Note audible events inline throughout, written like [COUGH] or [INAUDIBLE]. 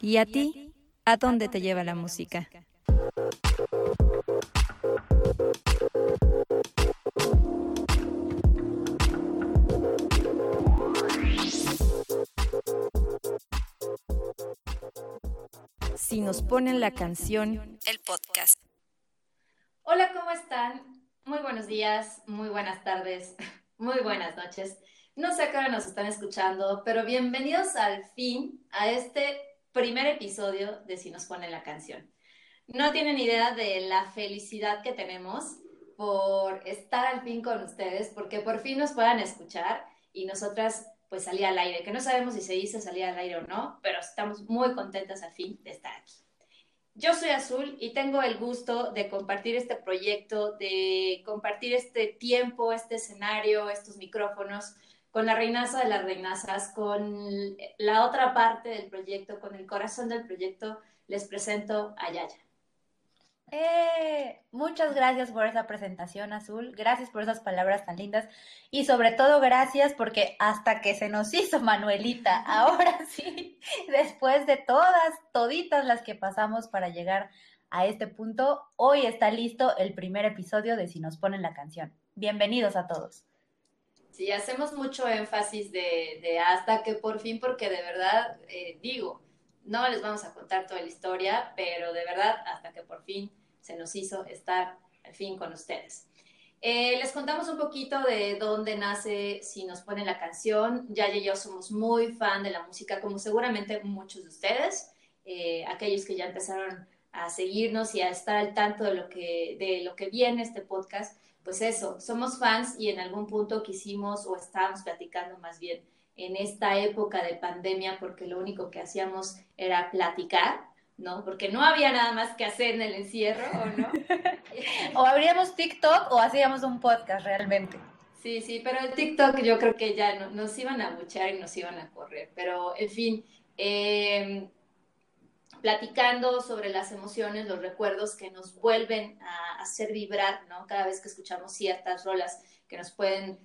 ¿Y a ti? ¿A dónde te lleva la música? Si nos ponen la canción, el podcast. Hola, ¿cómo están? Muy buenos días, muy buenas tardes, [LAUGHS] muy buenas noches. No sé a qué hora nos están escuchando, pero bienvenidos al fin a este primer episodio de Si nos ponen la canción. No tienen idea de la felicidad que tenemos por estar al fin con ustedes, porque por fin nos puedan escuchar y nosotras pues salir al aire, que no sabemos si se dice salir al aire o no, pero estamos muy contentas al fin de estar aquí. Yo soy Azul y tengo el gusto de compartir este proyecto, de compartir este tiempo, este escenario, estos micrófonos con la reinaza de las reinazas, con la otra parte del proyecto, con el corazón del proyecto, les presento a Yaya. Eh, muchas gracias por esa presentación, Azul. Gracias por esas palabras tan lindas. Y sobre todo, gracias porque hasta que se nos hizo Manuelita, [LAUGHS] ahora sí, después de todas, toditas las que pasamos para llegar a este punto, hoy está listo el primer episodio de Si nos ponen la canción. Bienvenidos a todos. Sí, hacemos mucho énfasis de, hasta que por fin, porque de verdad, eh, digo, no les vamos a contar toda la historia, pero de verdad, hasta que por fin se nos hizo estar al fin con ustedes. Eh, les contamos un poquito de dónde nace Si nos pone la canción. Yaya y yo somos muy fan de la música, como seguramente muchos de ustedes, eh, aquellos que ya empezaron a seguirnos y a estar al tanto de lo que, de lo que viene este podcast, pues eso, somos fans y en algún punto quisimos o estábamos platicando más bien en esta época de pandemia porque lo único que hacíamos era platicar ¿no? Porque no había nada más que hacer en el encierro, ¿o no? [LAUGHS] o abríamos TikTok o hacíamos un podcast realmente. Sí, sí, pero el TikTok yo creo que ya nos iban a buchar y nos iban a correr. Pero, en fin, em, platicando sobre las emociones, los recuerdos que nos vuelven a hacer vibrar, ¿no? Cada vez que escuchamos ciertas rolas que nos pueden,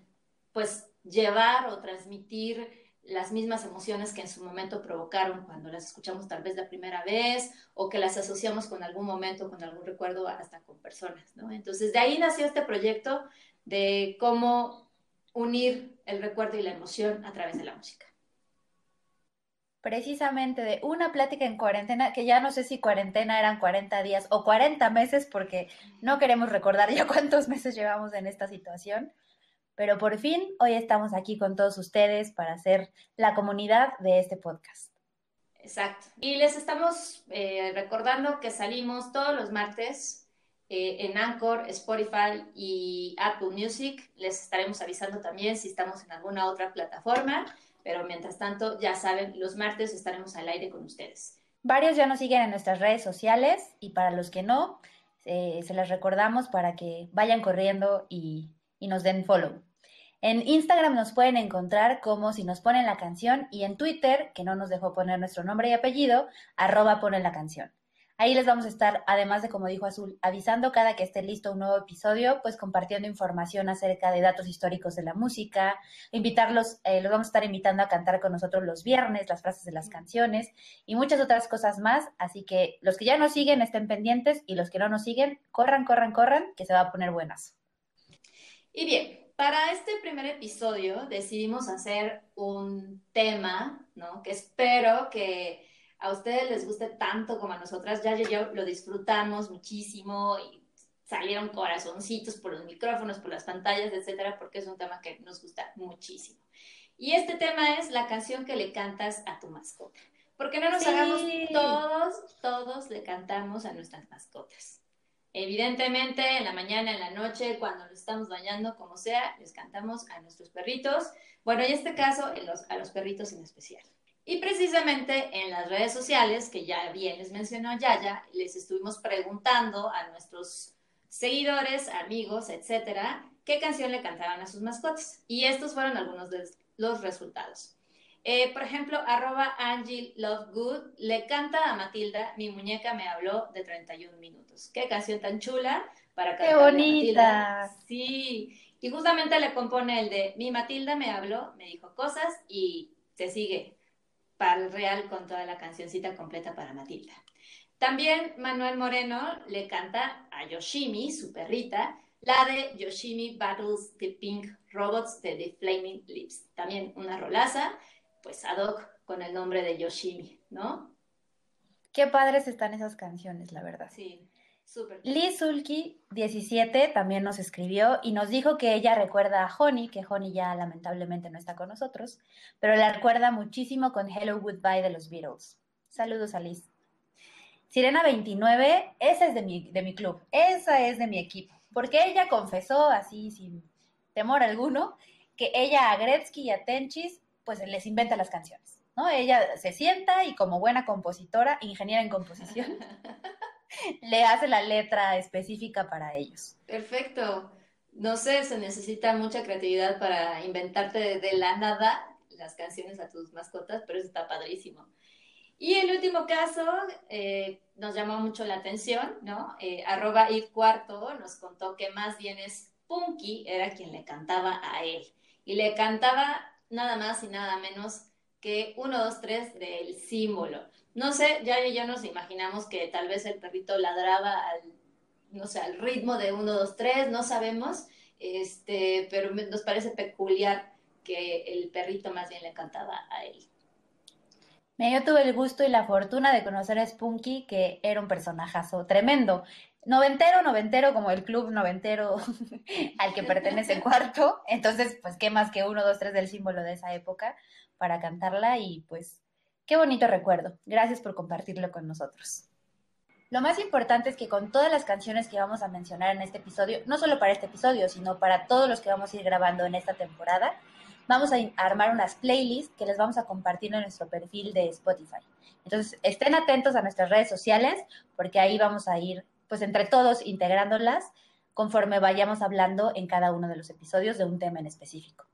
pues, llevar o transmitir las mismas emociones que en su momento provocaron cuando las escuchamos tal vez la primera vez o que las asociamos con algún momento, con algún recuerdo, hasta con personas, ¿no? Entonces, de ahí nació este proyecto de cómo unir el recuerdo y la emoción a través de la música. Precisamente de una plática en cuarentena, que ya no sé si cuarentena eran 40 días o 40 meses, porque no queremos recordar ya [LAUGHS] cuántos meses llevamos en esta situación pero por fin, hoy estamos aquí con todos ustedes para ser la comunidad de este podcast. Exacto. Y les estamos eh, recordando que salimos todos los martes eh, en Anchor, Spotify y Apple Music. Les estaremos avisando también si estamos en alguna otra plataforma, pero mientras tanto, ya saben, los martes estaremos al aire con ustedes. Varios ya nos siguen en nuestras redes sociales y para los que no, eh, se les recordamos para que vayan corriendo y y nos den follow. En Instagram nos pueden encontrar como si nos ponen la canción y en Twitter, que no nos dejó poner nuestro nombre y apellido, arroba ponen la canción. Ahí les vamos a estar, además de como dijo Azul, avisando cada que esté listo un nuevo episodio, pues compartiendo información acerca de datos históricos de la música, invitarlos, eh, los vamos a estar invitando a cantar con nosotros los viernes, las frases de las canciones y muchas otras cosas más. Así que los que ya nos siguen estén pendientes y los que no nos siguen, corran, corran, corran, que se va a poner buenas. Y bien, para este primer episodio decidimos hacer un tema, ¿no? Que espero que a ustedes les guste tanto como a nosotras. Ya y yo lo disfrutamos muchísimo y salieron corazoncitos por los micrófonos, por las pantallas, etcétera, porque es un tema que nos gusta muchísimo. Y este tema es la canción que le cantas a tu mascota. Porque no nos hagamos todos, todos le cantamos a nuestras mascotas. Evidentemente, en la mañana, en la noche, cuando nos estamos bañando, como sea, les cantamos a nuestros perritos. Bueno, en este caso, a los perritos en especial. Y precisamente en las redes sociales, que ya bien les mencionó Yaya, les estuvimos preguntando a nuestros seguidores, amigos, etcétera, qué canción le cantaban a sus mascotas. Y estos fueron algunos de los resultados. Eh, por ejemplo, arroba Angie Lovegood le canta a Matilda, mi muñeca me habló de 31 minutos. Qué canción tan chula para cantar. Qué bonita. Sí, y justamente le compone el de mi Matilda me habló, me dijo cosas y se sigue para el real con toda la cancioncita completa para Matilda. También Manuel Moreno le canta a Yoshimi, su perrita, la de Yoshimi Battles the Pink Robots de The Flaming Lips. También una rolaza, pues ad hoc con el nombre de Yoshimi, ¿no? Qué padres están esas canciones, la verdad. Sí, súper. Liz Sulky, 17, también nos escribió y nos dijo que ella recuerda a Honey, que Honey ya lamentablemente no está con nosotros, pero la recuerda muchísimo con Hello Goodbye de los Beatles. Saludos a Liz. Sirena 29, esa es de mi, de mi club, esa es de mi equipo, porque ella confesó así sin temor alguno que ella a Gretzky y a Tenchis pues les inventa las canciones, ¿no? Ella se sienta y como buena compositora, ingeniera en composición, [LAUGHS] [LAUGHS] le hace la letra específica para ellos. Perfecto. No sé, se necesita mucha creatividad para inventarte de, la nada las canciones a tus mascotas, pero eso está padrísimo. Y el último caso eh, nos llamó mucho la atención, ¿no? Eh, arroba y cuarto nos contó que más bien es Punky, era quien le cantaba a él. Y le cantaba nada más y nada menos que 1, 2, 3 del símbolo. No sé, ya, ya nos imaginamos que tal vez el perrito ladraba al, no sé, al ritmo de 1, 2, 3, no sabemos, este, pero nos parece peculiar que el perrito más bien le cantaba a él. Yo tuve el gusto y la fortuna de conocer a Spunky, que era un personajazo tremendo. Noventero, noventero, como el club noventero [LAUGHS] al que pertenece cuarto. Entonces, pues, ¿qué más que uno, dos, tres del símbolo de esa época para cantarla? Y pues, qué bonito recuerdo. Gracias por compartirlo con nosotros. Lo más importante es que con todas las canciones que vamos a mencionar en este episodio, no solo para este episodio, sino para todos los que vamos a ir grabando en esta temporada, vamos a armar unas playlists que les vamos a compartir en nuestro perfil de Spotify. Entonces, estén atentos a nuestras redes sociales porque ahí vamos a ir, pues entre todos, integrándolas conforme vayamos hablando en cada uno de los episodios de un tema en específico.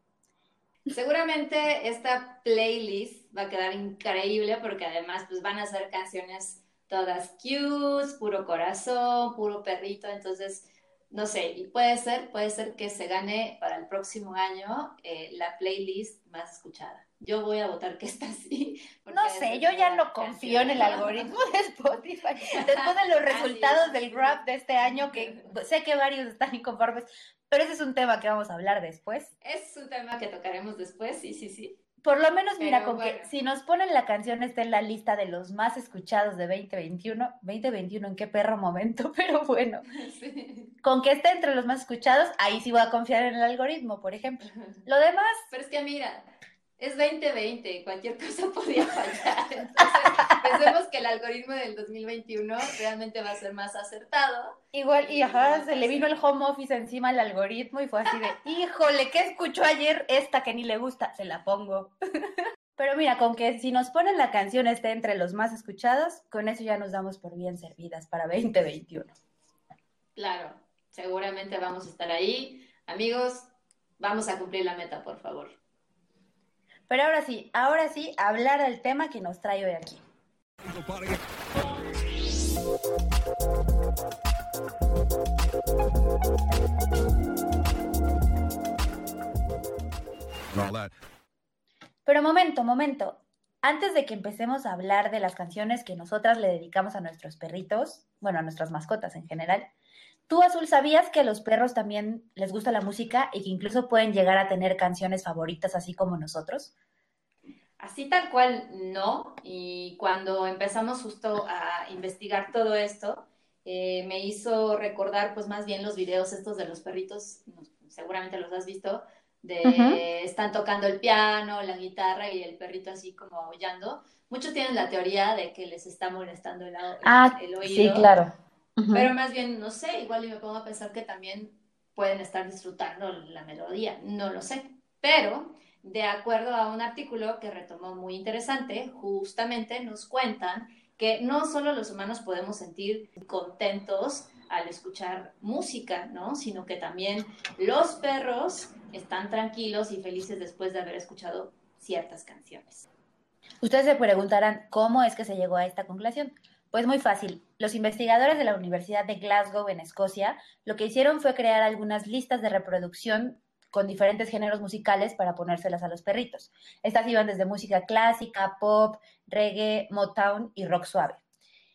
Seguramente esta playlist va a quedar increíble porque además pues van a ser canciones todas cute, puro corazón, puro perrito, entonces no sé, y puede ser, puede ser que se gane para el próximo año eh, la playlist más escuchada. Yo voy a votar que está así. [LAUGHS] No sé, yo ya no confío en el algoritmo de Spotify. Después [LAUGHS] de los resultados del rap de este año, que [LAUGHS] sé que varios están inconformes, pero ese es un tema que vamos a hablar después. Es un tema que tocaremos después, sí, sí, sí. Por lo menos, mira, con que si nos ponen la canción, está en la lista de los más escuchados de 2021. 2021, ¿en qué perro momento? [LAUGHS] Pero bueno, [LAUGHS] con que esté entre los más escuchados, ahí sí voy a confiar en el algoritmo, por ejemplo. Lo demás. Pero es que mira, es 2020, cualquier cosa [LAUGHS] podría fallar. Entonces, pensemos que el algoritmo del 2021 realmente va a ser más acertado. Igual, y ajá, se le vino el home office encima al algoritmo y fue así de, [LAUGHS] híjole, ¿qué escuchó ayer esta que ni le gusta? Se la pongo. [LAUGHS] Pero mira, con que si nos ponen la canción esté entre los más escuchados, con eso ya nos damos por bien servidas para 2021. Claro, seguramente vamos a estar ahí. Amigos, vamos a cumplir la meta, por favor. Pero ahora sí, ahora sí, hablar del tema que nos trae hoy aquí. Pero momento, momento. Antes de que empecemos a hablar de las canciones que nosotras le dedicamos a nuestros perritos, bueno, a nuestras mascotas en general, ¿tú, Azul, sabías que a los perros también les gusta la música y que incluso pueden llegar a tener canciones favoritas así como nosotros? Así tal cual no, y cuando empezamos justo a investigar todo esto, eh, me hizo recordar pues más bien los videos estos de los perritos, seguramente los has visto, de están tocando el piano, la guitarra y el perrito así como aullando. Muchos tienen la teoría de que les está molestando el, ah, oído. Sí, claro. Pero más bien, no sé, igual yo me pongo a pensar que también pueden estar disfrutando la melodía, no lo sé. Pero de acuerdo a un artículo que retomó muy interesante, justamente nos cuentan que no solo los humanos podemos sentir contentos al escuchar música, ¿no? Sino que también los perros están tranquilos y felices después de haber escuchado ciertas canciones. Ustedes se preguntarán cómo es que se llegó a esta conclusión. Pues muy fácil. Los investigadores de la Universidad de Glasgow en Escocia lo que hicieron fue crear algunas listas de reproducción con diferentes géneros musicales para ponérselas a los perritos. Estas iban desde música clásica, pop, reggae, Motown y rock suave.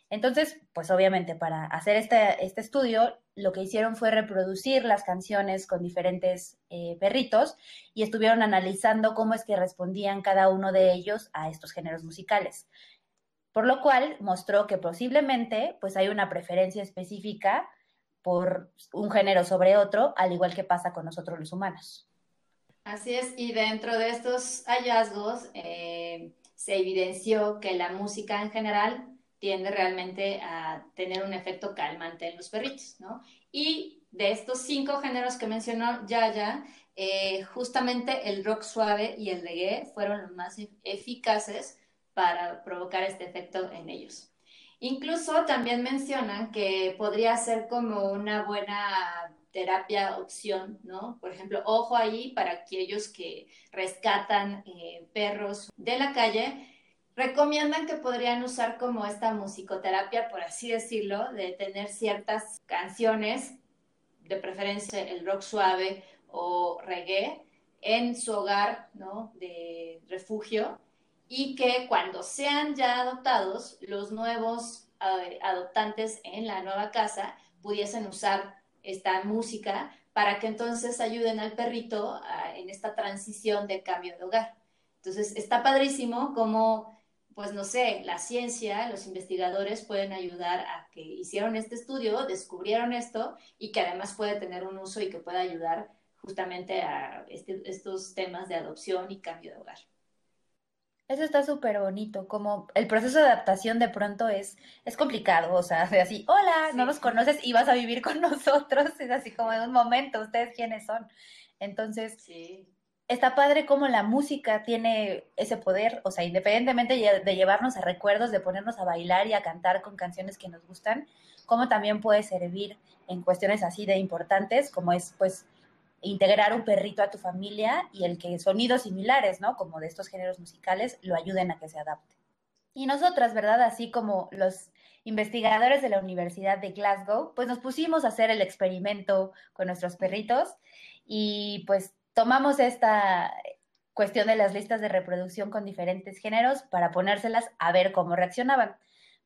Entonces, pues obviamente para hacer este, este estudio, lo que hicieron fue reproducir las canciones con diferentes eh, perritos y estuvieron analizando cómo es que respondían cada uno de ellos a estos géneros musicales. Por lo cual mostró que posiblemente pues hay una preferencia específica por un género sobre otro, al igual que pasa con nosotros los humanos. Así es, y dentro de estos hallazgos eh, se evidenció que la música en general tiende realmente a tener un efecto calmante en los perritos, ¿no? Y de estos cinco géneros que mencionó Yaya, eh, justamente el rock suave y el reggae fueron los más eficaces para provocar este efecto en ellos. Incluso también mencionan que podría ser como una buena terapia opción, ¿no? Por ejemplo, ojo ahí para aquellos que rescatan eh, perros de la calle, recomiendan que podrían usar como esta musicoterapia, por así decirlo, de tener ciertas canciones, de preferencia el rock suave o reggae, en su hogar ¿no? de refugio y que cuando sean ya adoptados, los nuevos eh, adoptantes en la nueva casa pudiesen usar esta música para que entonces ayuden al perrito en esta transición de cambio de hogar. Entonces, está padrísimo como pues no sé, la ciencia, los investigadores pueden ayudar a que hicieron este estudio, descubrieron esto y que además puede tener un uso y que pueda ayudar justamente a este, estos temas de adopción y cambio de hogar. Eso está súper bonito, como el proceso de adaptación de pronto es, es complicado, o sea, [LAUGHS] así, hola, no nos conoces y vas a vivir con [LAUGHS] nosotros, es así como en un momento, ustedes quiénes son. Entonces, sí. está padre cómo la música tiene ese poder, o sea, independientemente de llevarnos a recuerdos, de ponernos a bailar y a cantar con canciones que nos gustan, cómo también puede servir en cuestiones así de importantes, como es pues integrar un perrito a tu familia y el que sonidos similares, ¿no? Como de estos géneros musicales, lo ayuden a que se adapte. Y nosotras, ¿verdad? Así como los investigadores de la Universidad de Glasgow, pues nos pusimos a hacer el experimento con nuestros perritos y pues tomamos esta cuestión de las listas de reproducción con diferentes géneros para ponérselas a ver cómo reaccionaban.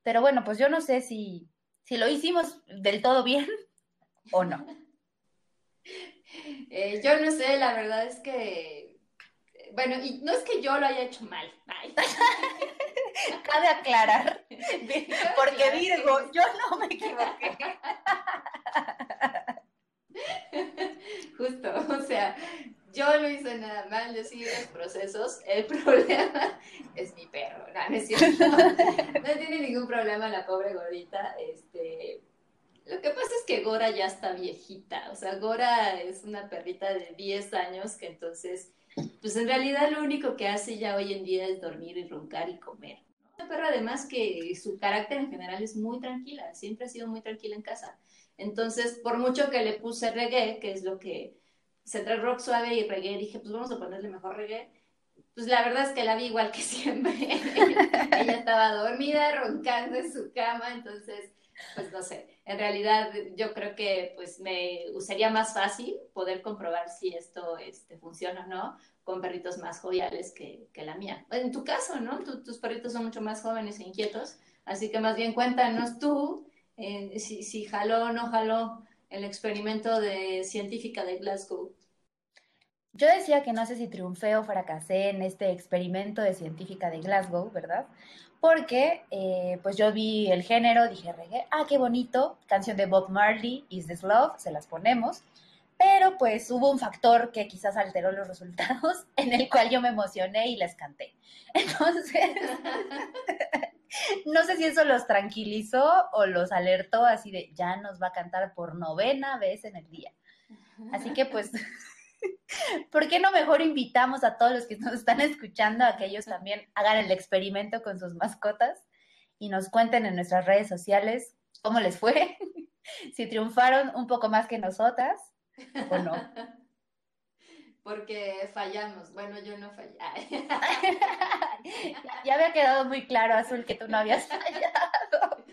Pero bueno, pues yo no sé si, si lo hicimos del todo bien [LAUGHS] o no. [LAUGHS] Eh, yo no sé, la verdad es que, bueno, y no es que yo lo haya hecho mal. [LAUGHS] Cabe aclarar, porque Virgo, yo no me equivoqué. [LAUGHS] Justo, o sea, yo no hice nada mal, yo seguí los procesos. El [LAUGHS] problema es mi perro, no, no es cierto. No, tiene ningún problema la pobre gordita. Este, lo que pasa es que Gora ya está viejita. O sea, Gora es una perrita de 10 años que entonces, pues en realidad lo único que hace ya hoy en día es dormir y roncar y comer. Una perra además que su carácter en general es muy tranquila, siempre ha sido muy tranquila en casa. Entonces, por mucho que le puse reggae, que es lo que se trae rock suave y reggae, dije, pues vamos a ponerle mejor reggae. Pues la verdad es que la vi igual que siempre. [LAUGHS] Ella estaba dormida, roncando en su cama, entonces, pues no sé. En realidad, yo creo que pues me sería más fácil poder comprobar si esto este, funciona o no con perritos más joviales que, que la mía. En tu caso, ¿no? tus perritos son mucho más jóvenes e inquietos, así que más bien cuéntanos tú eh, si, si jaló o no jaló el experimento de científica de Glasgow. Yo decía que no sé si triunfé o fracasé en este experimento de científica de Glasgow, ¿verdad? Porque eh, pues yo vi el género, dije reggae, ah, qué bonito, canción de Bob Marley, Is This Love, se las ponemos. Pero pues hubo un factor que quizás alteró los resultados, [LAUGHS] en el cual yo me emocioné y les canté. [LAUGHS] Entonces, [LAUGHS] no sé si eso los tranquilizó o los alertó así de ya nos va a cantar por novena vez en el día. Así que pues ¿Por qué no mejor invitamos a todos los que nos están escuchando a que ellos también hagan el experimento con sus mascotas y nos cuenten en nuestras redes sociales cómo les fue? [LAUGHS] si triunfaron un poco más que nosotras o no. [LAUGHS] Porque fallamos. Bueno, yo no fallé. [LAUGHS] ya había quedado muy claro, Azul, que tú no habías fallado.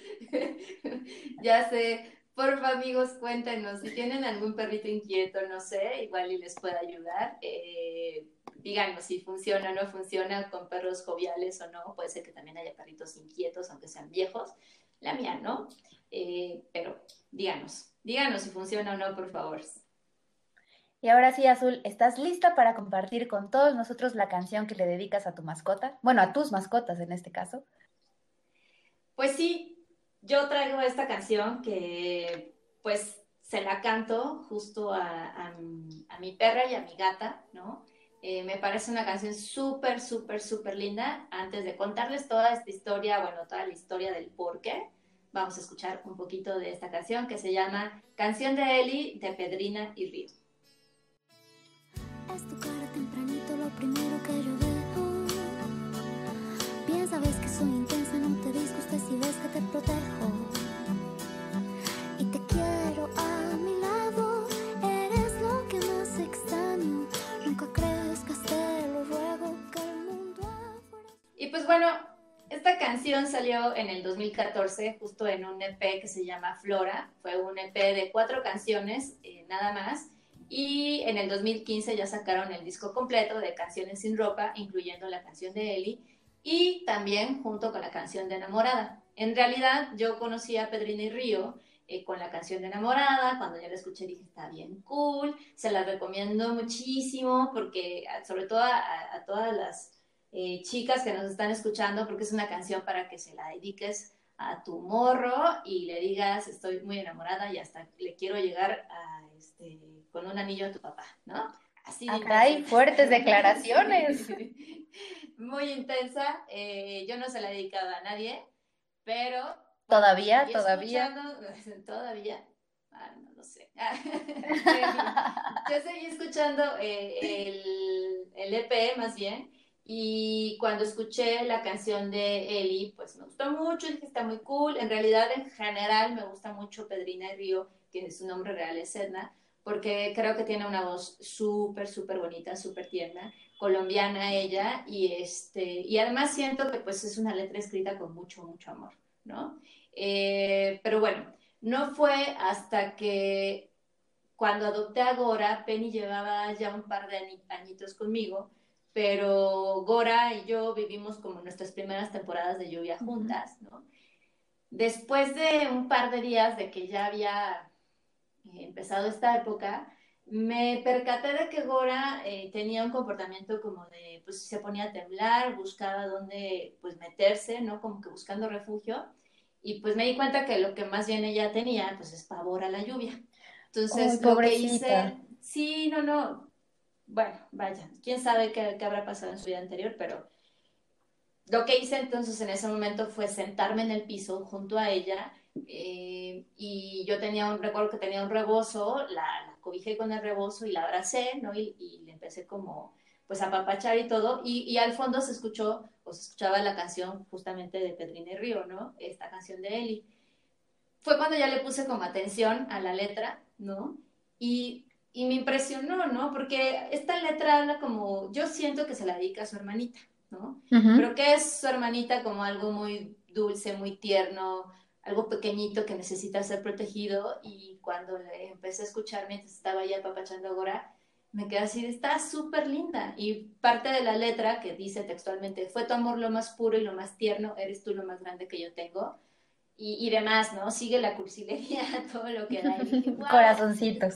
ya sé, Porfa, amigos, cuéntenos si tienen algún perrito inquieto, no sé, igual y les puede ayudar. Eh, díganos si funciona o no funciona con perros joviales o no. Puede ser que también haya perritos inquietos, aunque sean viejos. La mía, ¿no? Eh, pero díganos, díganos si funciona o no, por favor. Y ahora sí, Azul, ¿estás lista para compartir con todos nosotros la canción que le dedicas a tu mascota? Bueno, a tus mascotas en este caso. Pues sí, yo traigo esta canción que pues se la canto justo a, mi perra y a mi gata, ¿no? Eh, me parece una canción súper, súper, súper linda. Antes de contarles toda esta historia, bueno, toda la historia del por qué, vamos a escuchar un poquito de esta canción que se llama Canción de Eli de Pedrina y Río. Es tu cara tempranito lo primero que yo veo. Que soy no te disgustes si ves que te protejo. Y te quiero a mi lado, eres lo que más extraño. Nunca te lo ruego que el mundo afuera. Y pues bueno, esta canción salió en el 2014, justo en un EP que se llama Flora. Fue un EP de cuatro canciones, eh, nada más. Y en el 2015 ya sacaron el disco completo de Canciones sin Ropa, incluyendo la canción de Eli y también junto con la canción de Enamorada. En realidad yo conocí a Pedrina y Río eh, con la canción de Enamorada, cuando ya la escuché dije, está bien cool, se la recomiendo muchísimo porque sobre todo a, todas las eh, chicas que nos están escuchando, porque es una canción para que se la dediques a tu morro y le digas, estoy muy enamorada y hasta le quiero llegar a, este, con un anillo a tu papá, ¿no? Así Acá hay fuertes declaraciones. [LAUGHS] muy intensa. Eh, yo no se la he dedicado a nadie, pero... ¿Todavía? ¿Todavía? [LAUGHS] Todavía. Ah, no lo sé. [LAUGHS] yo seguí escuchando eh, el, el EP más bien. Y cuando escuché la canción de Eli, pues me gustó mucho, dije está muy cool. En realidad, en general, me gusta mucho Pedrina Río, que su nombre real es Edna, porque creo que tiene una voz súper, súper bonita, súper tierna colombiana ella y este y además siento que pues es una letra escrita con mucho mucho amor no eh, pero bueno no fue hasta que cuando adopté a Gora Penny llevaba ya un par de añitos conmigo pero Gora y yo vivimos como nuestras primeras temporadas de lluvia juntas no después de un par de días de que ya había empezado esta época me percaté de que Gora eh, tenía un comportamiento como de, pues se ponía a temblar, buscaba dónde pues meterse, ¿no? Como que buscando refugio. Y pues me di cuenta que lo que más bien ella tenía, pues es pavor a la lluvia. Entonces, lo que hice, sí, no, no, bueno, vaya, quién sabe qué, qué habrá pasado en su vida anterior, pero lo que hice entonces en ese momento fue sentarme en el piso junto a ella eh, y yo tenía un, recuerdo que tenía un rebozo, la, cobijé con el rebozo y la abracé, ¿no? Y, le empecé como, pues, a papachar y todo, y, al fondo se escuchó, o se escuchaba la canción justamente de Pedrine Río, ¿no? Esta canción de Eli. Fue cuando ya le puse como atención a la letra, ¿no? Y, y me impresionó, ¿no? Porque esta letra habla como, yo siento que se la dedica a su hermanita, ¿no? Pero que es su hermanita como algo muy dulce, muy tierno, algo pequeñito que necesita ser protegido y cuando le empecé a escuchar mientras estaba ya papachando Gora, me quedé así, está súper linda. Y parte de la letra que dice textualmente, fue tu amor lo más puro y lo más tierno, eres tú lo más grande que yo tengo. Y, y demás, ¿no? Sigue la cursilería, [LAUGHS] todo lo que da. Corazoncitos.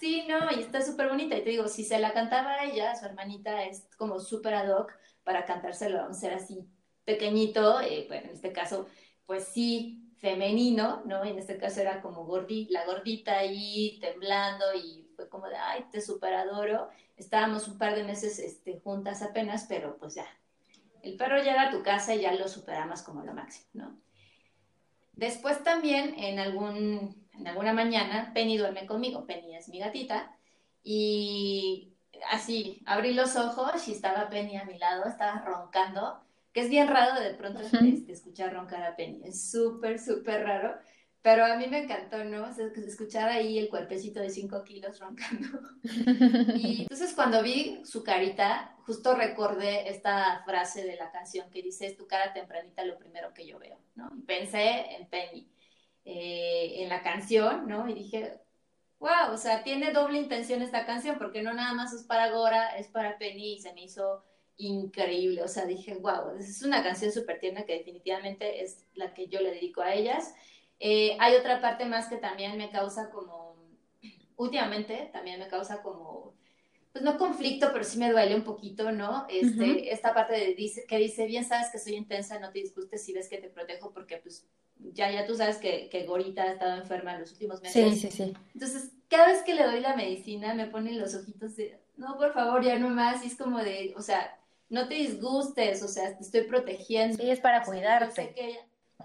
sí, no, y está súper bonita. Y te digo, si se la cantaba a ella, su hermanita es como súper ad hoc para cantárselo a un ser así pequeñito, eh, bueno, en este caso, pues sí, femenino, ¿no? En este caso era como la gordita ahí temblando y fue como de, ay, te super adoro. Estábamos un par de meses este, juntas apenas, pero pues ya, el perro llega a tu casa y ya lo superamos como lo máximo, ¿no? Después también en, algún, en alguna mañana, Penny duerme conmigo, Penny es mi gatita, y así, abrí los ojos y estaba Penny a mi lado, estaba roncando, que es bien raro de pronto este, escuchar roncar a Penny, es súper, súper raro, pero a mí me encantó, ¿no? escuchar ahí el cuerpecito de 5 kilos roncando. [LAUGHS] Y entonces cuando vi su carita, justo recordé esta frase de la canción que dice, es tu cara tempranita lo primero que yo veo, ¿no? pensé en Penny. eh, en la canción, ¿no? Y dije, wow, o sea, tiene doble intención esta canción, porque no nada más es para Gora, es para Penny y se me hizo increíble, o sea, dije, wow, es una canción súper tierna que definitivamente es la que yo le dedico a ellas. Eh, hay otra parte más que también me causa como, últimamente también me causa como, pues no conflicto, pero sí me duele un poquito, ¿no? Este, Esta parte de, dice, que dice, bien sabes que soy intensa, no te disgustes si ves que te protejo, porque pues ya, ya tú sabes que, que Gorita ha estado enferma en los últimos meses. Sí, sí, sí. Entonces, cada vez que le doy la medicina, me ponen los ojitos de, no, por favor, ya no más, y es como de, o sea, no te disgustes, o sea, te estoy protegiendo. Sí, es para cuidarte.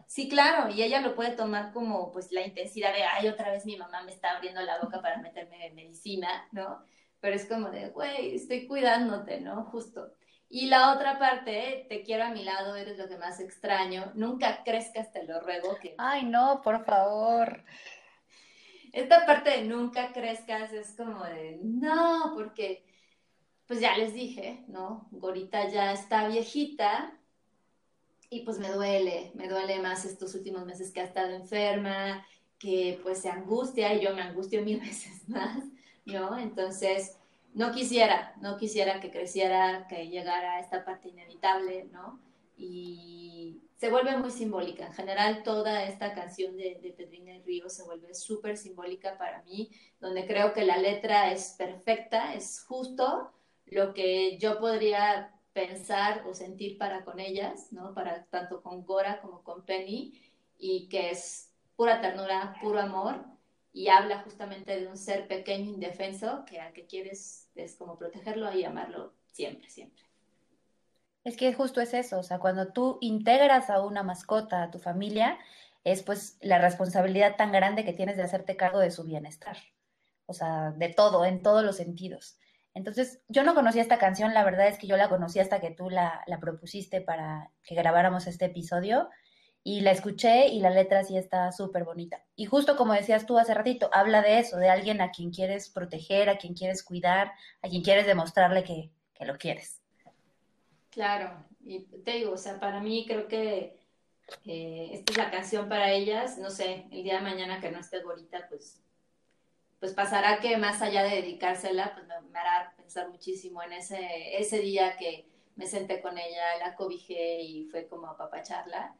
Sí, claro, y ella lo puede tomar como pues la intensidad de, ay, otra vez mi mamá me está abriendo la boca para meterme medicina, ¿no? Pero es como de, güey, estoy cuidándote, ¿no? Justo. Y la otra parte, te quiero a mi lado, eres lo que más extraño, nunca crezcas, te lo ruego. Que... [LAUGHS] Ay, no, por favor. Esta parte de nunca crezcas es como de, no, porque, pues ya les dije, ¿no? Gorita ya está viejita y pues me duele, me duele más estos últimos meses que ha estado enferma, que pues se angustia y yo me angustio mil [LAUGHS] veces más, ¿no? Entonces no quisiera, no quisiera que creciera, que llegara a esta parte inevitable, ¿no? Y se vuelve muy simbólica. En general, toda esta canción de, de Pedrina y Río se vuelve súper simbólica para mí, donde creo que la letra es perfecta, es justo lo que yo podría pensar o sentir para con ellas, ¿no? Para tanto con Gora como con Penny, y que es pura ternura, puro amor, y habla justamente de un ser pequeño, indefenso, que al que quieres es como protegerlo y amarlo siempre, siempre. Es que justo es eso, o sea, cuando tú integras a una mascota a tu familia, es pues la responsabilidad tan grande que tienes de hacerte cargo de su bienestar, o sea, de todo, en todos los sentidos. Entonces, yo no conocía esta canción, la verdad es que yo la conocí hasta que tú la, propusiste para que grabáramos este episodio y la escuché y la letra sí está súper bonita. Y justo como decías tú hace ratito, habla de eso, de alguien a quien quieres proteger, a quien quieres cuidar, a quien quieres demostrarle que, que lo quieres. Claro, y te digo, o sea, para mí creo que eh, esta es la canción para ellas, no sé, el día de mañana que no esté Gorita, pues, pues pasará que más allá de dedicársela, pues me, me hará pensar muchísimo en ese, ese día que me senté con ella, la cobijé y fue como a papacharla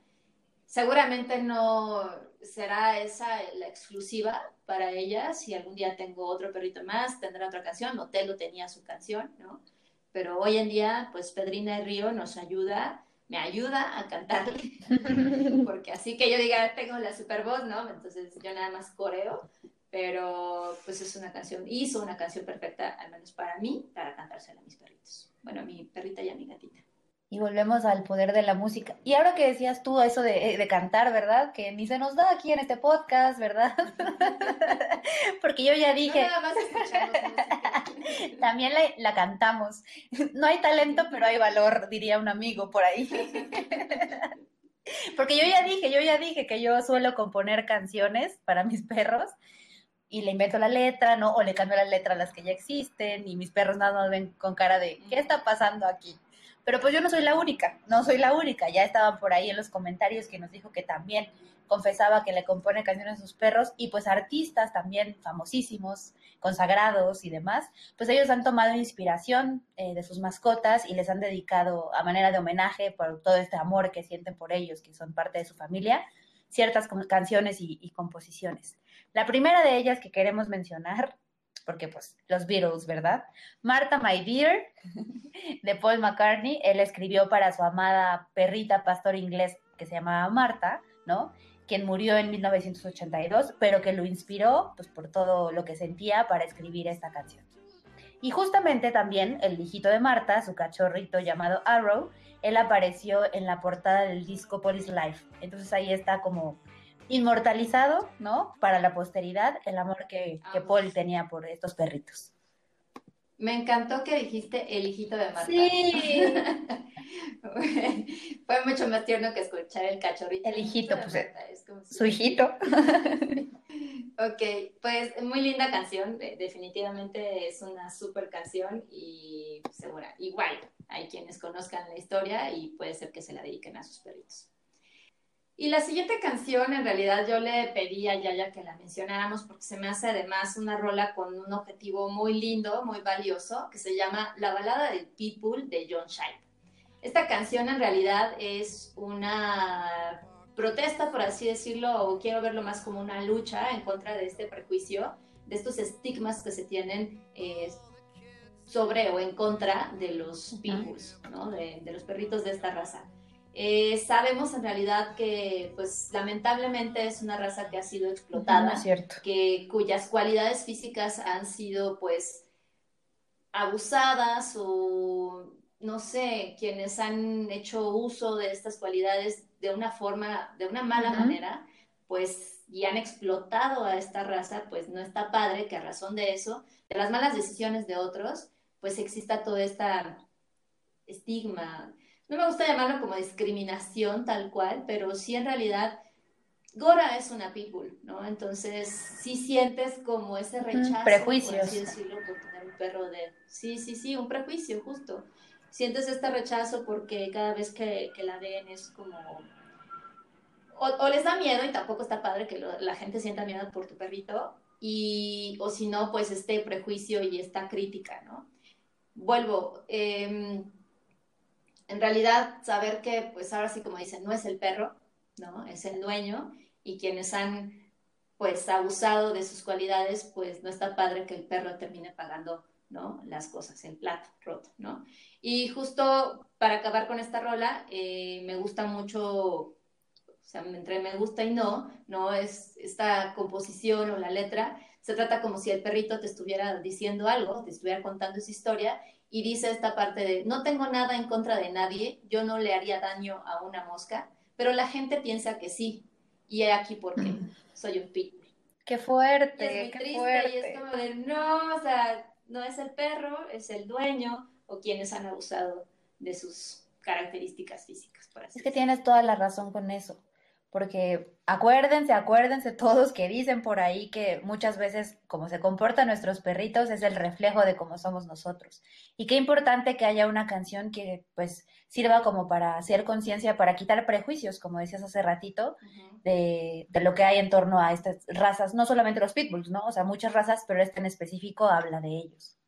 Seguramente no será esa la exclusiva para ella. Si algún día tengo otro perrito más, tendrá otra canción. Otelo tenía su canción, ¿no? Pero hoy en día, pues Pedrina y Río nos ayuda, me ayuda a cantarle. [LAUGHS] Porque así que yo diga, tengo la super voz, ¿no? Entonces yo nada más coreo. Pero pues es una canción, hizo una canción perfecta, al menos para mí, para cantársela a mis perritos. Bueno, a mi perrita y a mi gatita y volvemos al poder de la música. Y ahora que decías tú eso de, de, cantar, ¿verdad? Que ni se nos da aquí en este podcast, ¿verdad? [LAUGHS] Porque yo ya dije... No, nada más [LAUGHS] También la, la, cantamos. No hay talento, pero hay valor, diría un amigo por ahí. [LAUGHS] Porque yo ya dije, yo ya dije que yo suelo componer canciones para mis perros y le invento la letra, ¿no? O le cambio la letra a las que ya existen y mis perros nada más ven con cara de, ¿qué está pasando aquí? Pero pues yo no soy la única, no soy la única. Ya estaban por ahí en los comentarios que nos dijo que también confesaba que le compone canciones a sus perros y pues artistas también famosísimos, consagrados y demás, pues ellos han tomado inspiración eh, de sus mascotas y les han dedicado a manera de homenaje por todo este amor que sienten por ellos, que son parte de su familia, ciertas canciones y, y composiciones. La primera de ellas que queremos mencionar porque pues los Beatles, ¿verdad? Marta My Dear, [LAUGHS] de Paul McCartney, él escribió para su amada perrita pastor inglés que se llamaba Marta, ¿no? Quien murió en 1982, pero que lo inspiró pues por todo lo que sentía para escribir esta canción. Y justamente también el hijito de Marta, su cachorrito llamado Arrow, él apareció en la portada del disco Police Life. Entonces ahí está como inmortalizado, ¿no? Para la posteridad, el amor que, que Paul tenía por estos perritos. Me encantó que dijiste el hijito de Marta. Sí. [LAUGHS] Fue mucho más tierno que escuchar el cachorrito. El hijito, pues es su hijito. [LAUGHS] ok, pues muy linda canción, definitivamente es una súper canción y segura, igual hay quienes conozcan la historia y puede ser que se la dediquen a sus perritos. Y la siguiente canción, en realidad, yo le pedí a Yaya que la mencionáramos porque se me hace además una rola con un objetivo muy lindo, muy valioso, que se llama La balada del People de John Shipe. Esta canción en realidad es una protesta, por así decirlo, o quiero verlo más como una lucha en contra de este prejuicio, de estos estigmas que se tienen eh, sobre o en contra de los pitbulls, ¿no? de, de los perritos de esta raza. Eh, sabemos en realidad que, pues, lamentablemente es una raza que ha sido explotada, que cuyas cualidades físicas han sido, pues, abusadas o, no sé, quienes han hecho uso de estas cualidades de una forma, de una mala manera, pues, y han explotado a esta raza, pues, no está padre que a razón de eso, de las malas decisiones de otros, pues exista todo este estigma, no me gusta llamarlo como discriminación tal cual, pero sí en realidad Gora es una pitbull, ¿no? Entonces sí sientes como ese rechazo, Prejuicios. por así decirlo, por tener un perro de... Sí, sí, sí, un prejuicio, justo. Sientes este rechazo porque cada vez que, la ven es como... O, les da miedo y tampoco está padre que la gente sienta miedo por tu perrito, y, o si no, pues este prejuicio y esta crítica, ¿no? Vuelvo, eh, en realidad saber que, pues ahora sí como dicen, no es el perro, ¿no? Es el dueño y quienes han, pues, abusado de sus cualidades, pues no está padre que el perro termine pagando, ¿no? Las cosas, el plato roto, ¿no? Y justo para acabar con esta rola, eh, me gusta mucho, o sea, entre me gusta y no, ¿no? Es esta composición o la letra, se trata como si el perrito te estuviera diciendo algo, te estuviera contando esa historia y dice esta parte de, no tengo nada en contra de nadie, yo no le haría daño a una mosca, pero la gente piensa que sí. Y he aquí por qué, soy un pitbull. Qué fuerte, es muy qué triste fuerte. y es como de, no, o sea, no es el perro, es el dueño o quienes han abusado de sus características físicas. Por así es que tienes toda la razón con eso porque acuérdense, acuérdense todos que dicen por ahí que muchas veces como se comportan nuestros perritos es el reflejo de cómo somos nosotros. Y qué importante que haya una canción que pues sirva como para hacer conciencia, para quitar prejuicios, como decías hace ratito, de, de, lo que hay en torno a estas razas, no solamente los pitbulls, ¿no? O sea, muchas razas, pero este en específico habla de ellos.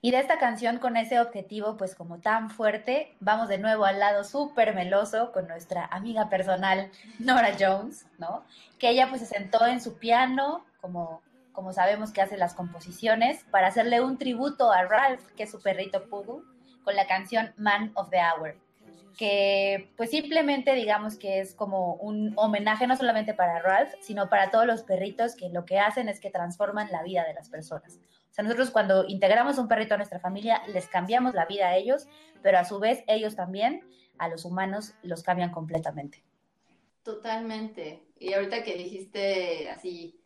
Y de esta canción con ese objetivo pues como tan fuerte, vamos de nuevo al lado súper meloso con nuestra amiga personal Nora Jones, ¿no? Que ella pues se sentó en su piano, como, como sabemos que hace las composiciones, para hacerle un tributo a Ralph, que es su perrito Poodle, con la canción Man of the Hour, que pues simplemente digamos que es como un homenaje no solamente para Ralph, sino para todos los perritos que lo que hacen es que transforman la vida de las personas nosotros cuando integramos un perrito a nuestra familia, les cambiamos la vida a ellos, pero a su vez ellos también a los humanos los cambian completamente. Totalmente. Y ahorita que dijiste así,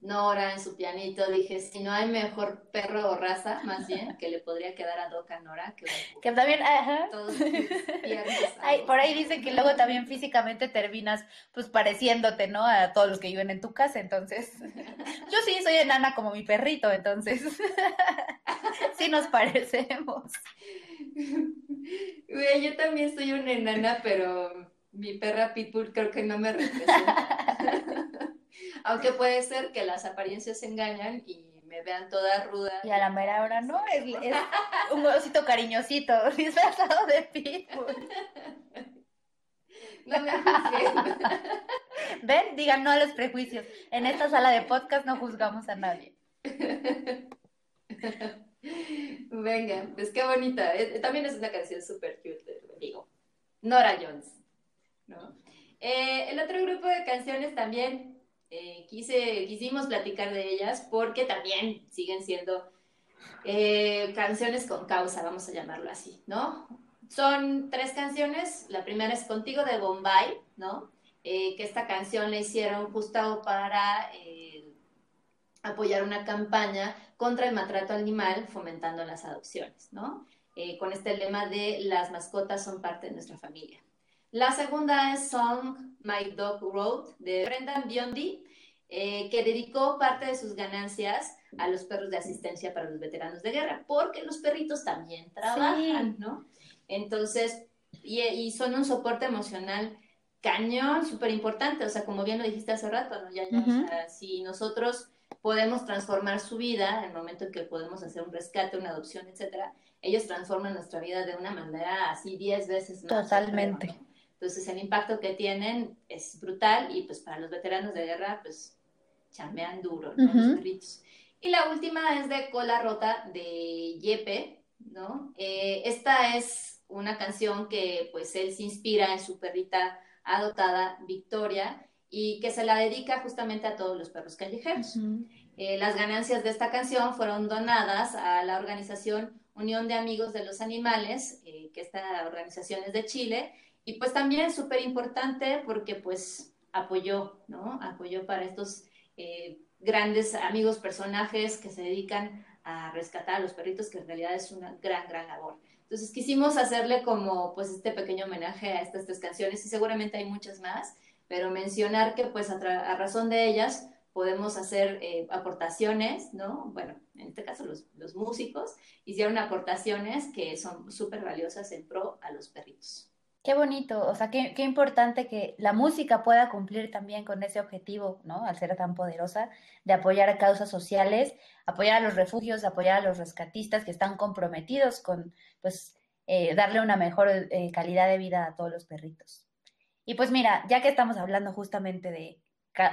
Nora en su pianito, dije, si no hay mejor perro o raza, más bien, que le podría quedar a Doca Nora. Que, que también, ajá. Todos [LAUGHS] por ahí dicen que luego también físicamente terminas pues pareciéndote, ¿no? A todos los que viven en tu casa, entonces. [LAUGHS] Yo sí soy enana como mi perrito, entonces. [LAUGHS] sí nos parecemos. yo también soy una enana, pero mi perra Pitbull creo que no me representa. Aunque puede ser que las apariencias engañan y me vean toda ruda. Y a la mera hora no, es, un osito cariñosito [LAUGHS] disfrazado de pitbull. [LAUGHS] No me Ven, digan no a los prejuicios. En esta sala de podcast no juzgamos a nadie. Venga, pues qué bonita. También es una canción súper cute, digo. Nora Jones. ¿no? Eh, el otro grupo de canciones también eh, quisimos platicar de ellas porque también siguen siendo eh, canciones con causa, vamos a llamarlo así, ¿no? Son tres canciones, la primera es Contigo de Bombay, ¿no? Eh, que esta canción la hicieron justo para apoyar una campaña contra el maltrato animal fomentando las adopciones, ¿no? con este lema de las mascotas son parte de nuestra familia. La segunda es Song My Dog Road de Brendan Biondi, eh, que dedicó parte de sus ganancias a los perros de asistencia para los veteranos de guerra, porque los perritos también trabajan, ¿no? Entonces, y, son un soporte emocional cañón, súper importante, o sea, como bien lo dijiste hace rato, ¿no? Ya, ya, o sea, si nosotros podemos transformar su vida en el momento en que podemos hacer un rescate, una adopción, etcétera, ellos transforman nuestra vida de una manera así diez veces más. Totalmente. Entonces el impacto que tienen es brutal y pues para los veteranos de guerra pues chambean duro, ¿no? Los perritos. Y la última es de Cola Rota de Yepe, ¿no? Eh, esta es una canción que pues él se inspira en su perrita adoptada Victoria y que se la dedica justamente a todos los perros callejeros. Eh, las ganancias de esta canción fueron donadas a la organización Unión de Amigos de los Animales, eh, que esta organización es de Chile, y pues también súper importante porque pues apoyó, ¿no? Apoyó para estos eh, grandes amigos, personajes que se dedican a rescatar a los perritos, que en realidad es una gran, gran labor. Entonces quisimos hacerle como pues este pequeño homenaje a estas tres canciones y seguramente hay muchas más, pero mencionar que pues a, a razón de ellas podemos hacer eh, aportaciones, ¿no? Bueno, en este caso los, los músicos hicieron aportaciones que son súper valiosas en pro a los perritos. Qué bonito, o sea, qué, importante que la música pueda cumplir también con ese objetivo, ¿no? Al ser tan poderosa, de apoyar a causas sociales, apoyar a los refugios, apoyar a los rescatistas que están comprometidos con, pues, eh, darle una mejor eh, calidad de vida a todos los perritos. Y pues mira, ya que estamos hablando justamente de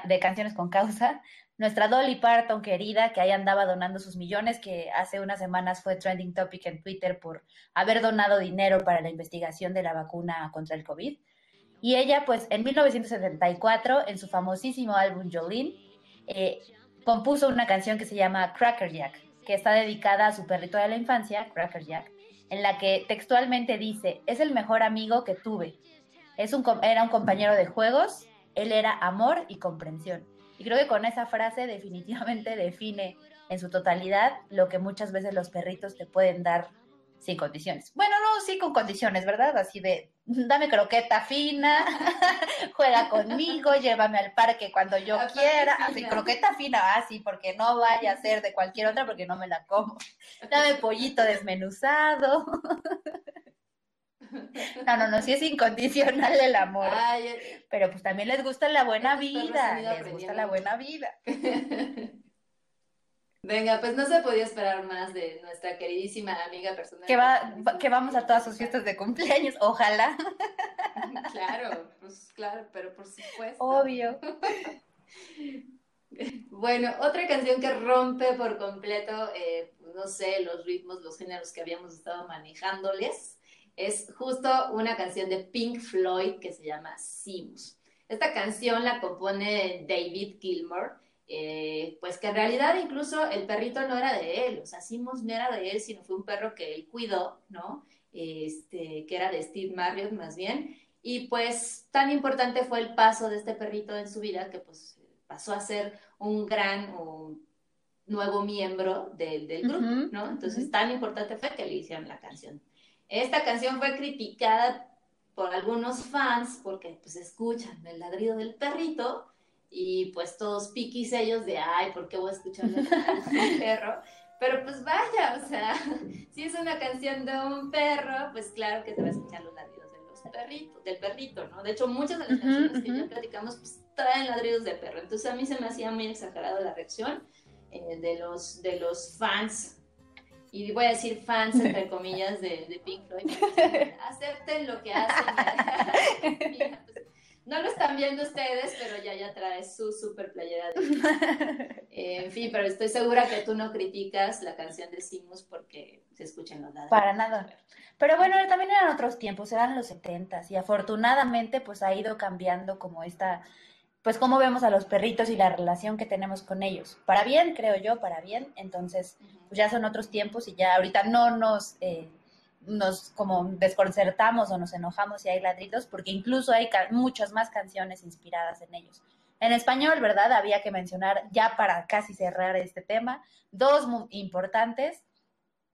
de canciones con causa. Nuestra Dolly Parton querida, que ahí andaba donando sus millones, que hace unas semanas fue trending topic en Twitter por haber donado dinero para la investigación de la vacuna contra el COVID. Y ella, pues, en 1974, en su famosísimo álbum Jolene, eh, compuso una canción que se llama Cracker Jack, que está dedicada a su perrito de la infancia, Cracker Jack, en la que textualmente dice, es el mejor amigo que tuve. Es un, era un compañero de juegos él era amor y comprensión. Y creo que con esa frase definitivamente define en su totalidad lo que muchas veces los perritos te pueden dar sin condiciones. Bueno, no, sí con condiciones, ¿verdad? Así de, dame croqueta fina, [LAUGHS] juega conmigo, llévame al parque cuando yo quiera. Así, croqueta fina, así, ah, porque no vaya a ser de cualquier otra porque no me la como. Dame pollito desmenuzado. [LAUGHS] No, no, no, sí es incondicional el amor. pero pues también les gusta la buena vida, les gusta la buena vida. [LAUGHS] Venga, pues no se podía esperar más de nuestra queridísima amiga personal. Que, va, que vamos a todas sus fiestas de cumpleaños, ojalá. [LAUGHS] Claro, pues claro, pero por supuesto. Obvio. [LAUGHS] Bueno, otra canción que rompe por completo, eh, no sé, los ritmos, los géneros que habíamos estado manejándoles es justo una canción de Pink Floyd que se llama Simus. Esta canción la compone David Gilmour, eh, pues que en realidad incluso el perrito no era de él, o sea, Simus no era de él, sino fue un perro que él cuidó, ¿no? Este, que era de Steve Marriott más bien, y pues tan importante fue el paso de este perrito en su vida que pues pasó a ser un gran nuevo miembro del, grupo, ¿no? Entonces tan importante fue que le hicieron la canción. Esta canción fue criticada por algunos fans porque pues escuchan el ladrido del perrito y pues todos piquis ellos de, ay, ¿por qué voy a escuchar el [LAUGHS] perro? Pero pues vaya, o sea, si es una canción de un perro, pues claro que te va a escuchar los ladridos de los perritos, del perrito, ¿no? De hecho, muchas de las canciones que ya platicamos pues traen ladridos de perro. Entonces a mí se me hacía muy exagerada la reacción eh, de, los, de los fans y voy a decir fans, entre [LAUGHS] comillas, de, Pink Floyd, acepten lo que hacen. [LAUGHS] [LAUGHS] Pues, no lo están viendo ustedes, pero ya ya trae su super playera de... en fin, pero estoy segura que tú no criticas la canción de Simus porque se escuchan los datos. Para nada. Pero bueno, también eran otros tiempos, eran los setentas y afortunadamente pues ha ido cambiando como esta pues cómo vemos a los perritos y la relación que tenemos con ellos. Para bien, creo yo, para bien. Entonces, pues ya son otros tiempos y ya ahorita no nos, eh, nos como desconcertamos o nos enojamos si hay ladridos, porque incluso hay muchas más canciones inspiradas en ellos. En español, ¿verdad? Había que mencionar, ya para casi cerrar este tema, dos muy importantes.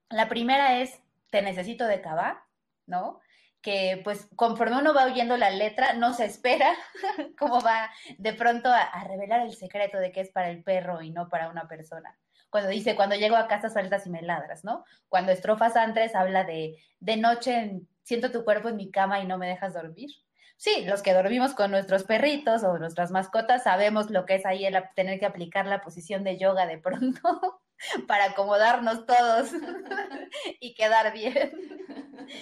La primera es Te necesito de Cabá, ¿no? Que pues conforme uno va oyendo la letra, no se espera [LAUGHS] cómo va de pronto a, revelar el secreto de que es para el perro y no para una persona. Cuando dice, cuando llego a casa sueltas y me ladras, ¿no? Cuando estrofas antes habla de, de noche siento tu cuerpo en mi cama y no me dejas dormir. Sí, los que dormimos con nuestros perritos o nuestras mascotas sabemos lo que es ahí el tener que aplicar la posición de yoga de pronto [LAUGHS] para acomodarnos todos [LAUGHS] y quedar bien.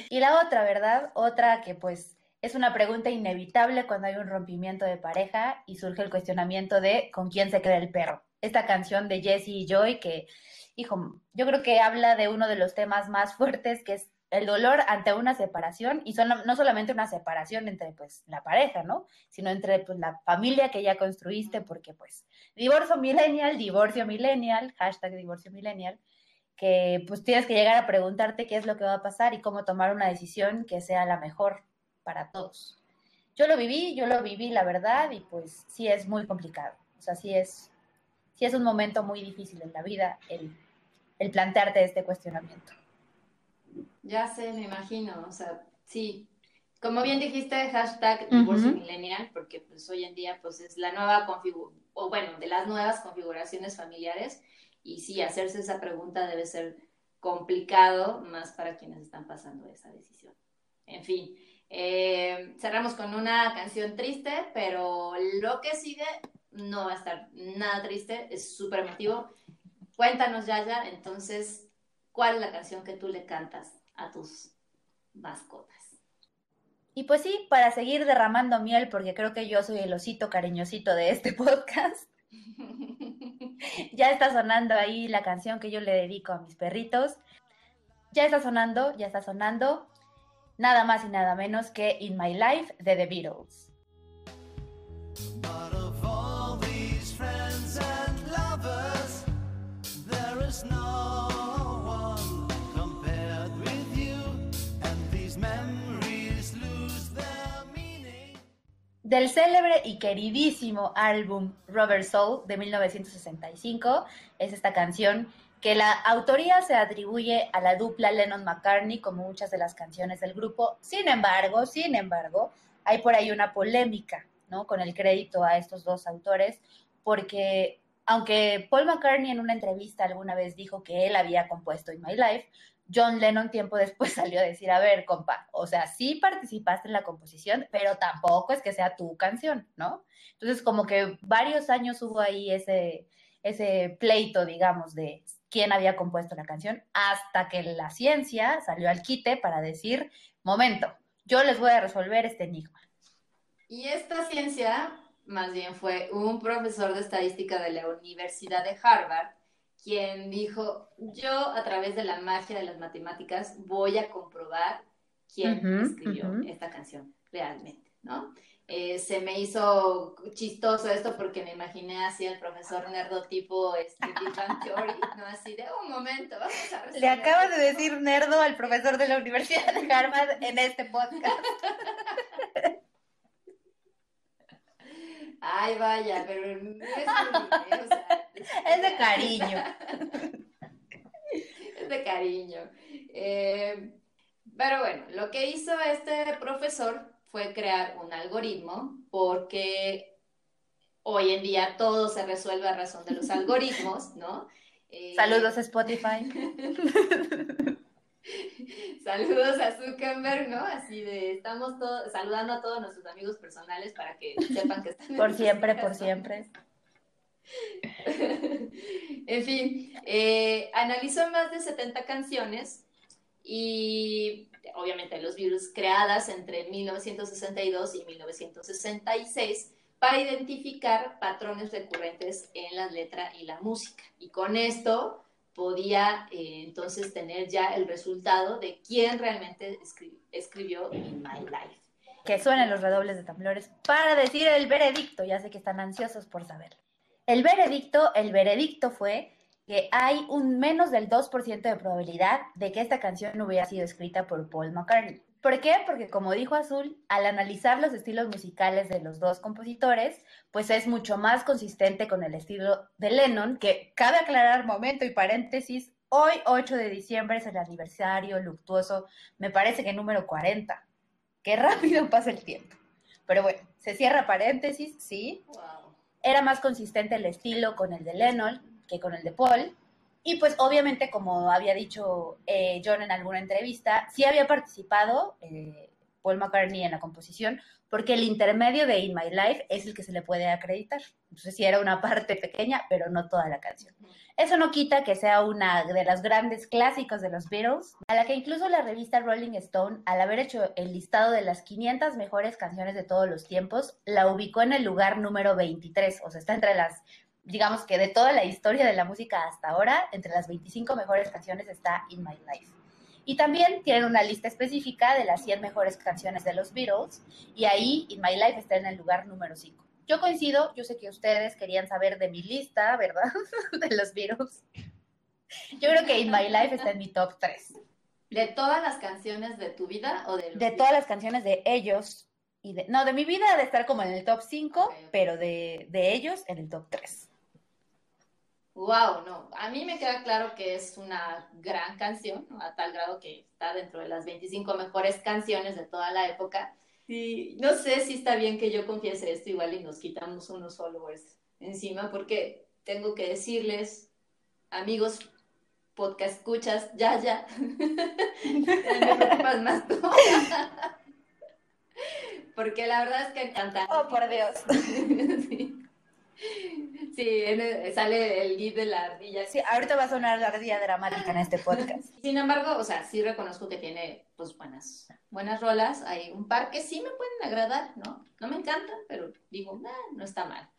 Y la otra, ¿verdad? Otra que pues es una pregunta inevitable cuando hay un rompimiento de pareja y surge el cuestionamiento de con quién se queda el perro. Esta canción de Jesse y Joy que, hijo, yo creo que habla de uno de los temas más fuertes que es el dolor ante una separación y son, no solamente una separación entre pues la pareja, ¿no? Sino entre pues la familia que ya construiste porque pues divorcio millennial, divorcio millennial, hashtag divorcio millennial, que pues tienes que llegar a preguntarte qué es lo que va a pasar y cómo tomar una decisión que sea la mejor para todos. Yo lo viví, yo lo viví, la verdad, y pues sí es muy complicado. O sea, sí es, sí es un momento muy difícil en la vida el, el plantearte este cuestionamiento. Ya sé, me imagino, o sea, sí. Como bien dijiste, hashtag divorcio millennial, porque pues hoy en día pues es la nueva configuración, o bueno, de las nuevas configuraciones familiares, y sí, hacerse esa pregunta debe ser complicado, más para quienes están pasando esa decisión. En fin, eh, cerramos con una canción triste, pero lo que sigue no va a estar nada triste, es súper emotivo. Cuéntanos, Yaya, entonces, ¿cuál es la canción que tú le cantas a tus mascotas. Y pues sí, para seguir derramando miel, porque creo que yo soy el osito cariñosito de este [LAUGHS] podcast. [LAUGHS] ya está sonando ahí la canción que yo le dedico a mis perritos. Ya está sonando, ya está sonando. Nada más y nada menos que In My Life de The Beatles. Del célebre y queridísimo álbum Rubber Soul de 1965. Es esta canción que la autoría se atribuye a la dupla Lennon-McCartney, como muchas de las canciones del grupo. Sin embargo, sin embargo, hay por ahí una polémica, ¿no? Con el crédito a estos dos autores, porque aunque Paul McCartney en una entrevista alguna vez dijo que él había compuesto In My Life, John Lennon tiempo después [LAUGHS] salió a decir, a ver, compa, o sea, sí participaste en la composición, pero tampoco es que sea tu canción, ¿no? Entonces, como que varios años hubo ahí ese, ese pleito, digamos, de quién había compuesto la canción, hasta que la ciencia salió al quite para decir, momento, yo les voy a resolver este enigma. Y esta ciencia, más bien, fue un profesor de estadística de la Universidad de Harvard, quien dijo, yo a través de la magia de las matemáticas voy a comprobar quién escribió esta canción realmente, ¿no? Eh, se me hizo chistoso esto porque me imaginé así al profesor nerdo tipo este, [LAUGHS] Theory, ¿no? Así de un momento, vamos a Le acabas de decir nerdo al profesor de la Universidad de Harvard en este podcast. [LAUGHS] Ay, vaya, pero es, o sea, [LAUGHS] es de cariño. es de cariño. Eh, pero bueno, lo que hizo este profesor fue crear un algoritmo porque hoy en día todo se resuelve a razón de los [LAUGHS] algoritmos, ¿no? Eh, Saludos a Spotify. [LAUGHS] Saludos a Zuckerberg, ¿no? Así de, estamos todos, saludando a todos nuestros amigos personales para que sepan que están. Por siempre, por siempre. [LAUGHS] en fin, eh, analizó más de 70 canciones y obviamente los virus creadas entre 1962 y 1966 para identificar patrones recurrentes en la letra y la música. Y con esto podía eh, entonces tener ya el resultado de quién realmente escribió In My Life. Que suenen los redobles de temblores para decir el veredicto, ya sé que están ansiosos por saber. El veredicto, el veredicto fue que hay un menos del 2% de probabilidad de que esta canción hubiera sido escrita por Paul McCartney. ¿Por qué? Porque como dijo Azul, al analizar los estilos musicales de los dos compositores, pues es mucho más consistente con el estilo de Lennon, que cabe aclarar momento y paréntesis, hoy 8 de diciembre es el aniversario luctuoso, me parece que número 40. Qué rápido [LAUGHS] pasa el tiempo. Pero bueno, se cierra paréntesis, sí. Era más consistente el estilo con el de Lennon que con el de Paul. Y pues obviamente, como había dicho eh, John en alguna entrevista, sí había participado eh, Paul McCartney en la composición, porque el intermedio de In My Life es el que se le puede acreditar. Entonces sí era una parte pequeña, pero no toda la canción. Eso no quita que sea una de las grandes clásicos de los Beatles, a la que incluso la revista Rolling Stone, al haber hecho el listado de las 500 mejores canciones de todos los tiempos, la ubicó en el lugar número 23, o sea, está entre las digamos que de toda la historia de la música hasta ahora, entre las 25 mejores canciones está In My Life. Y también tienen una lista específica de las 100 mejores canciones de los Beatles y ahí In My Life está en el lugar número 5. Yo coincido, yo sé que ustedes querían saber de mi lista, ¿verdad? [LAUGHS] de los Beatles. Yo creo que In My Life está en mi top 3. ¿De todas las canciones de tu vida o de los De todas las canciones de ellos y de... No, de mi vida de estar como en el top 5, pero de, de ellos en el top 3. Wow, no, a mí me queda claro que es una gran canción, a tal grado que está dentro de las 25 mejores canciones de toda la época. Y no sé si está bien que yo confiese esto, igual y nos quitamos unos followers encima, porque tengo que decirles, amigos podcast escuchas, ya, ya, [LAUGHS] me preocupas más tú. [LAUGHS] porque la verdad es que cantan. Oh, por Dios. [LAUGHS] sí. Sí, sale el gif de la ardilla. Sí, ahorita va a sonar la ardilla dramática en este podcast. [LAUGHS] Sin embargo, o sea, sí reconozco que tiene pues buenas, buenas rolas. Hay un par que sí me pueden agradar, ¿no? No me encantan, pero digo, no está mal.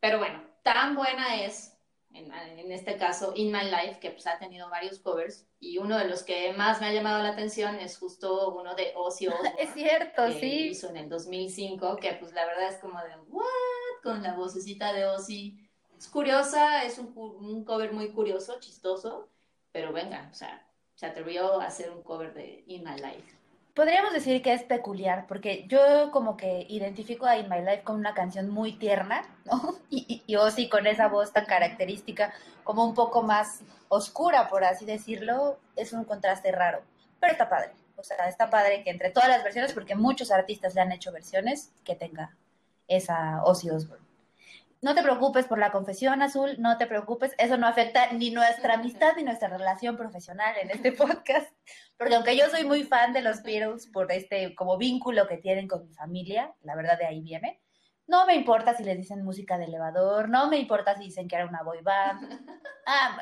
Pero bueno, tan buena es, en, en, este caso, In My Life, que pues ha tenido varios covers, y uno de los que más me ha llamado la atención es justo uno de Ozzy Osbourne. [LAUGHS] Es cierto, que sí. hizo en el 2005, que pues la verdad es como de, ¿what? Con la vocecita de Ozzy. Es curiosa, es un, cover muy curioso, chistoso, pero venga, o sea, se atrevió a hacer un cover de In My Life. Podríamos decir que es peculiar, porque yo como que identifico a In My Life con una canción muy tierna, ¿no? [LAUGHS] Y, y, Ozzy con esa voz tan característica, como un poco más oscura, por así decirlo, es un contraste raro, pero está padre. O sea, está padre que entre todas las versiones, porque muchos artistas le han hecho versiones, que tenga esa Ozzy Osbourne. No te preocupes por la confesión azul, no te preocupes, eso no afecta ni nuestra amistad ni nuestra relación profesional en este [LAUGHS] podcast, porque aunque yo soy muy fan de los Beatles por este como vínculo que tienen con mi familia, la verdad de ahí viene, no me importa si les dicen música de elevador, no me importa si dicen que era una boy band, [LAUGHS] ah,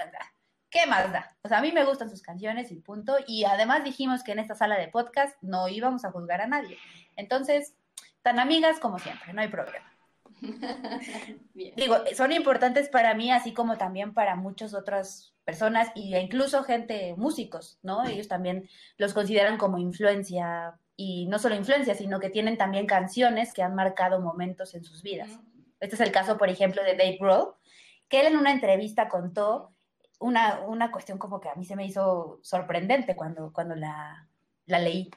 ¿qué más da? O sea, a mí me gustan sus canciones y punto, y además dijimos que en esta sala de podcast no íbamos a juzgar a nadie, entonces tan amigas como siempre, no hay problema. [LAUGHS] Digo, son importantes para mí, así como también para muchas otras personas e incluso gente, músicos, ¿no? Ellos también los consideran como influencia y no solo influencia, sino que tienen también canciones que han marcado momentos en sus vidas. Este es el caso, por ejemplo, de Dave Grohl, que él en una entrevista contó una, una cuestión como que a mí se me hizo sorprendente cuando, cuando la, la leí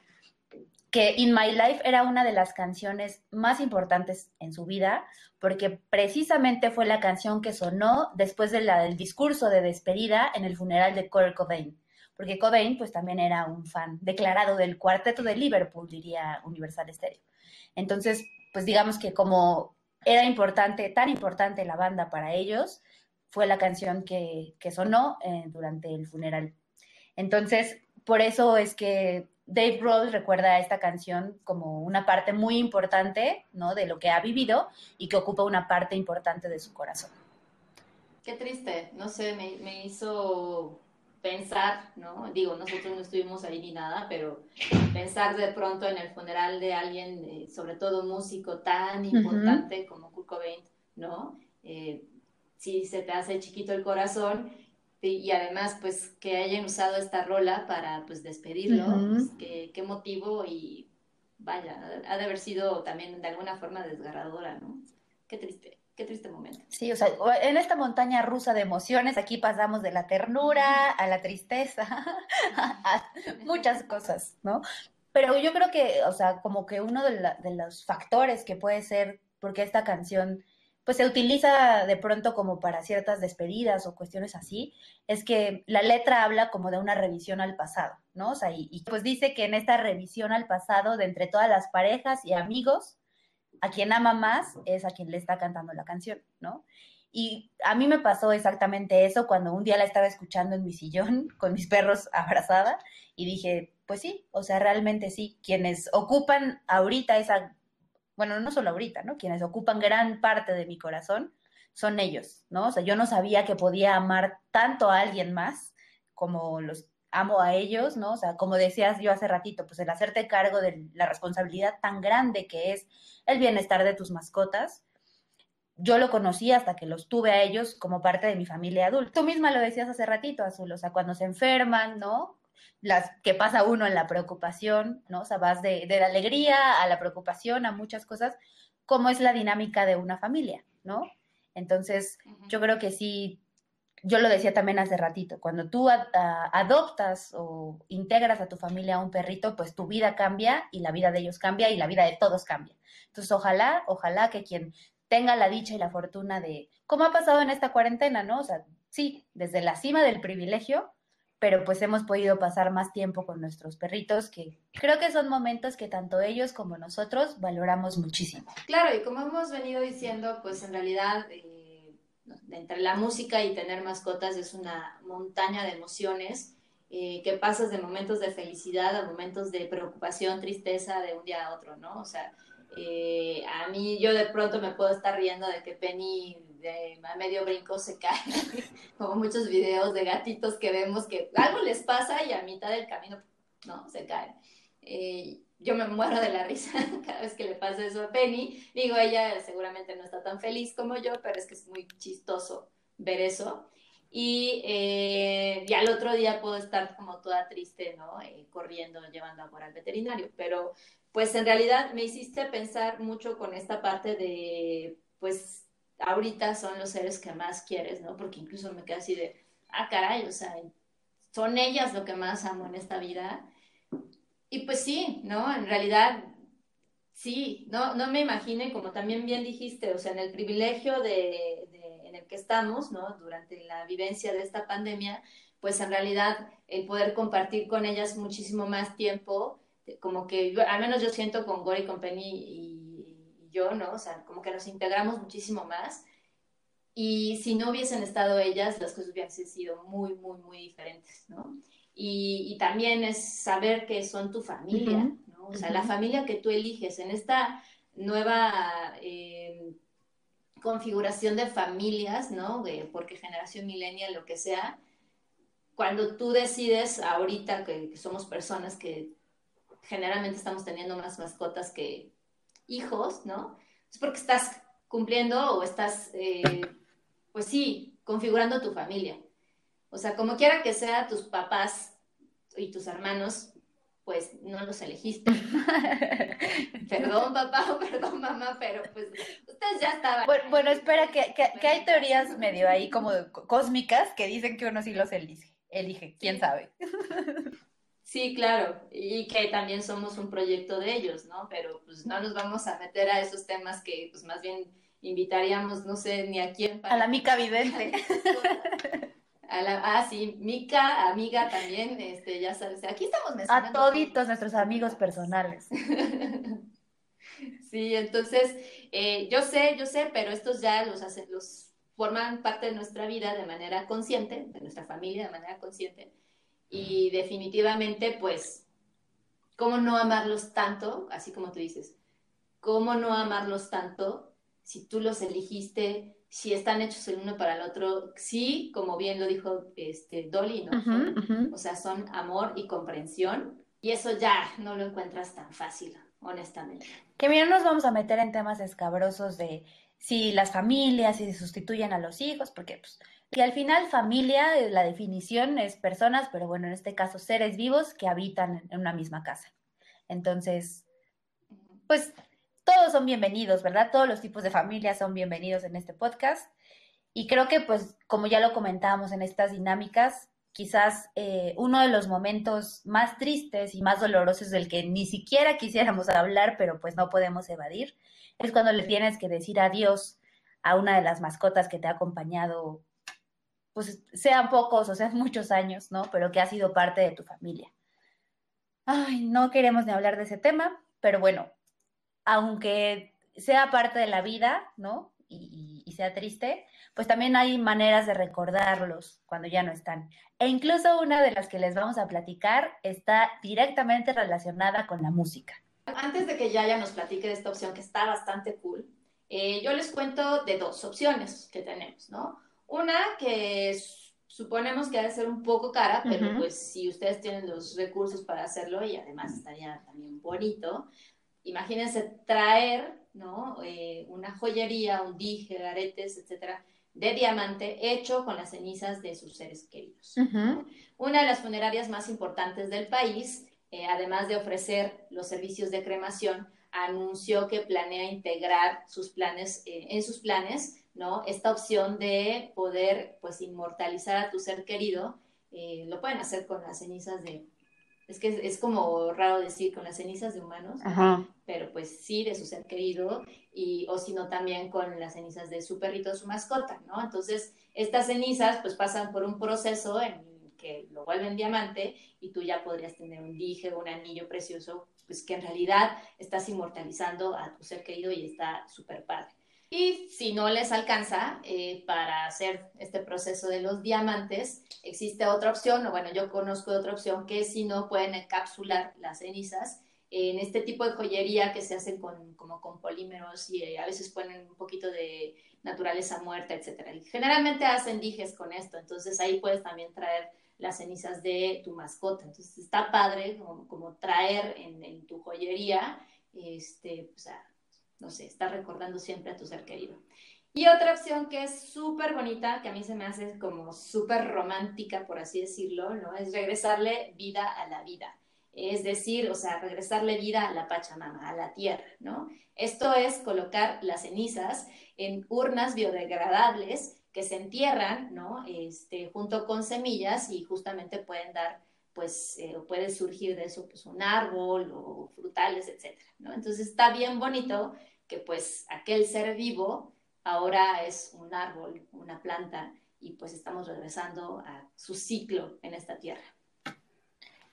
que In My Life era una de las canciones más importantes en su vida, porque precisamente fue la canción que sonó después del discurso de despedida en el funeral de Kurt Cobain, porque Cobain pues también era un fan declarado del cuarteto de Liverpool, diría Universal Stereo. Entonces, pues digamos que como era importante, tan importante la banda para ellos, fue la canción que, sonó eh, durante el funeral. Entonces, por eso es que Dave Grohl recuerda esta canción como una parte muy importante, ¿no? De lo que ha vivido y que ocupa una parte importante de su corazón. Qué triste, no sé, me, hizo pensar, ¿no? Digo, nosotros no estuvimos ahí ni nada, pero pensar de pronto en el funeral de alguien, sobre todo músico tan importante como Kurt Cobain, ¿no? Eh, si se te hace chiquito el corazón y además, pues, que hayan usado esta rola para, pues, despedirlo, pues, qué, motivo y vaya, ha de haber sido también de alguna forma desgarradora, ¿no? Qué triste, qué triste momento. Sí, o sea, en esta montaña rusa de emociones, aquí pasamos de la ternura a la tristeza, [LAUGHS] a muchas cosas, ¿no? Pero yo creo que, o sea, como que uno de, de los factores que puede ser porque esta canción pues se utiliza de pronto como para ciertas despedidas o cuestiones así, es que la letra habla como de una revisión al pasado, ¿no? O sea, y, pues dice que en esta revisión al pasado de entre todas las parejas y amigos, a quien ama más es a quien le está cantando la canción, ¿no? Y a mí me pasó exactamente eso cuando un día la estaba escuchando en mi sillón [LAUGHS] con mis perros abrazada y dije, pues sí, o sea, realmente sí, quienes ocupan ahorita esa, bueno, no solo ahorita, ¿no? Quienes ocupan gran parte de mi corazón son ellos, ¿no? O sea, yo no sabía que podía amar tanto a alguien más como los amo a ellos, ¿no? O sea, como decías yo hace ratito, pues el hacerte cargo de la responsabilidad tan grande que es el bienestar de tus mascotas. Yo lo conocí hasta que los tuve a ellos como parte de mi familia adulta. Tú misma lo decías hace ratito, Azul, o sea, cuando se enferman, ¿no? Las que pasa uno en la preocupación, ¿no? O sea, vas de, de la alegría a la preocupación, a muchas cosas, cómo es la dinámica de una familia, ¿no? Entonces, yo creo que sí yo lo decía también hace ratito, cuando tú adoptas o integras a tu familia a un perrito, pues tu vida cambia y la vida de ellos cambia y la vida de todos cambia. Entonces, ojalá, ojalá que quien tenga la dicha y la fortuna de, como ha pasado en esta cuarentena, ¿no? O sea, sí, desde la cima del privilegio, pero pues hemos podido pasar más tiempo con nuestros perritos, que creo que son momentos que tanto ellos como nosotros valoramos muchísimo. Claro, y como hemos venido diciendo, pues en realidad... Eh, entre la música y tener mascotas es una montaña de emociones eh, que pasas de momentos de felicidad a momentos de preocupación, tristeza de un día a otro, ¿no? O sea, eh, a mí yo de pronto me puedo estar riendo de que Penny de, a medio brinco se cae, [LAUGHS] como muchos videos de gatitos que vemos que algo les pasa y a mitad del camino, no, se caen. Eh, yo me muero de la risa [LAUGHS] cada vez que le pasa eso a Penny. Digo, ella seguramente no está tan feliz como yo, pero es que es muy chistoso ver eso. Y, eh, al otro día puedo estar como toda triste, ¿no? Eh, corriendo, llevando a al veterinario. Pero pues en realidad me hiciste pensar mucho con esta parte de, pues ahorita son los seres que más quieres, ¿no? Porque incluso me quedé así de, ah, caray, o sea, son ellas lo que más amo en esta vida y pues sí, ¿no? En realidad, sí, no, no me imagine, como también bien dijiste, o sea, en el privilegio de, en el que estamos, ¿no? Durante la vivencia de esta pandemia, pues en realidad el poder compartir con ellas muchísimo más tiempo, como que al menos yo siento con Gory Company y yo, ¿no? O sea, como que nos integramos muchísimo más. Y si no hubiesen estado ellas, las cosas hubiesen sido muy, muy, muy diferentes, ¿no? y, también es saber que son tu familia, ¿no? O sea, la familia que tú eliges en esta nueva eh, configuración de familias, ¿no? porque generación millennial, lo que sea, cuando tú decides ahorita que, somos personas que generalmente estamos teniendo más mascotas que hijos, ¿no? Es porque estás cumpliendo o estás, eh, pues sí, configurando tu familia. O sea, como quiera que sea, tus papás y tus hermanos, pues no los elegiste. [LAUGHS] perdón papá o perdón mamá, pero pues ustedes ya estaban. Bueno, espera, que, que, hay teorías medio ahí como cósmicas que dicen que uno sí los elige, elige, quién sabe. Sí, claro, y que también somos un proyecto de ellos, ¿no? Pero pues no nos vamos a meter a esos temas que pues más bien invitaríamos, no sé, ni a quién. A la mica vidente. [LAUGHS] A la, ah, sí, Mica, amiga también, este, ya sabes, aquí estamos mencionando. A toditos nuestros amigos personales. [LAUGHS] sí, entonces, eh, yo sé, yo sé, pero estos ya los, hacen, los forman parte de nuestra vida de manera consciente, de nuestra familia de manera consciente, y definitivamente, pues, ¿cómo no amarlos tanto? Así como tú dices, ¿cómo no amarlos tanto si tú los elegiste? si están hechos el uno para el otro, sí, como bien lo dijo este Dolly, ¿no? O sea, son amor y comprensión, y eso ya no lo encuentras tan fácil, honestamente. Que mira, nos vamos a meter en temas escabrosos de si las familias, si se sustituyen a los hijos, porque pues, y al final familia, la definición es personas, pero bueno, en este caso seres vivos que habitan en una misma casa. Entonces, pues todos son bienvenidos, ¿verdad? Todos los tipos de familias son bienvenidos en este podcast. Y creo que, pues, como ya lo comentábamos en estas dinámicas, quizás eh, uno de los momentos más tristes y más dolorosos del que ni siquiera quisiéramos hablar, pero pues no podemos evadir, es cuando le tienes que decir adiós a una de las mascotas que te ha acompañado, pues sean pocos o sean [LAUGHS] muchos años, ¿no? Pero que ha sido parte de tu familia. Ay, no queremos ni hablar de ese tema, pero bueno, aunque sea parte de la vida, ¿no? Y, sea triste, pues también hay maneras de recordarlos cuando ya no están. E incluso una de las que les vamos a platicar está directamente relacionada con la música. Antes de que Yaya nos platique de esta opción que está bastante cool, eh, yo les cuento de dos opciones que tenemos, ¿no? Una que suponemos que ha de ser un poco cara, pero pues si ustedes tienen los recursos para hacerlo y además estaría también bonito, imagínense traer, ¿no? Eh, una joyería, un dije, aretes, etcétera, de diamante hecho con las cenizas de sus seres queridos. Una de las funerarias más importantes del país, eh, además de ofrecer los servicios de cremación, anunció que planea integrar sus planes, eh, en sus planes ¿no? Esta opción de poder, pues, inmortalizar a tu ser querido, eh, lo pueden hacer con las cenizas de, es que es, como raro decir con las cenizas de humanos, pero pues sí, de su ser querido, y, o si no también con las cenizas de su perrito, su mascota, ¿no? Entonces, estas cenizas, pues, pasan por un proceso en que lo vuelven diamante y tú ya podrías tener un dije un anillo precioso, pues que en realidad estás inmortalizando a tu ser querido y está súper padre. Y si no les alcanza eh, para hacer este proceso de los diamantes, existe otra opción, o bueno, yo conozco otra opción, que si no pueden encapsular las cenizas en este tipo de joyería que se hacen con, como con polímeros y eh, a veces ponen un poquito de naturaleza muerta, etc. Y generalmente hacen dijes con esto, entonces ahí puedes también traer las cenizas de tu mascota. Entonces está padre como, traer en, tu joyería, este, pues, no sé, estar recordando siempre a tu ser querido. Y otra opción que es súper bonita, que a mí se me hace como súper romántica, por así decirlo, ¿no? Es regresarle vida a la vida. Es decir, o sea, regresarle vida a la Pachamama, a la tierra, ¿no? Esto es colocar las cenizas en urnas biodegradables que se entierran, ¿no? Este, junto con semillas y justamente pueden dar, pues, eh, puede surgir de eso, pues, un árbol o frutales, etcétera, ¿no? Entonces está bien bonito que pues aquel ser vivo ahora es un árbol, una planta, y pues estamos regresando a su ciclo en esta tierra.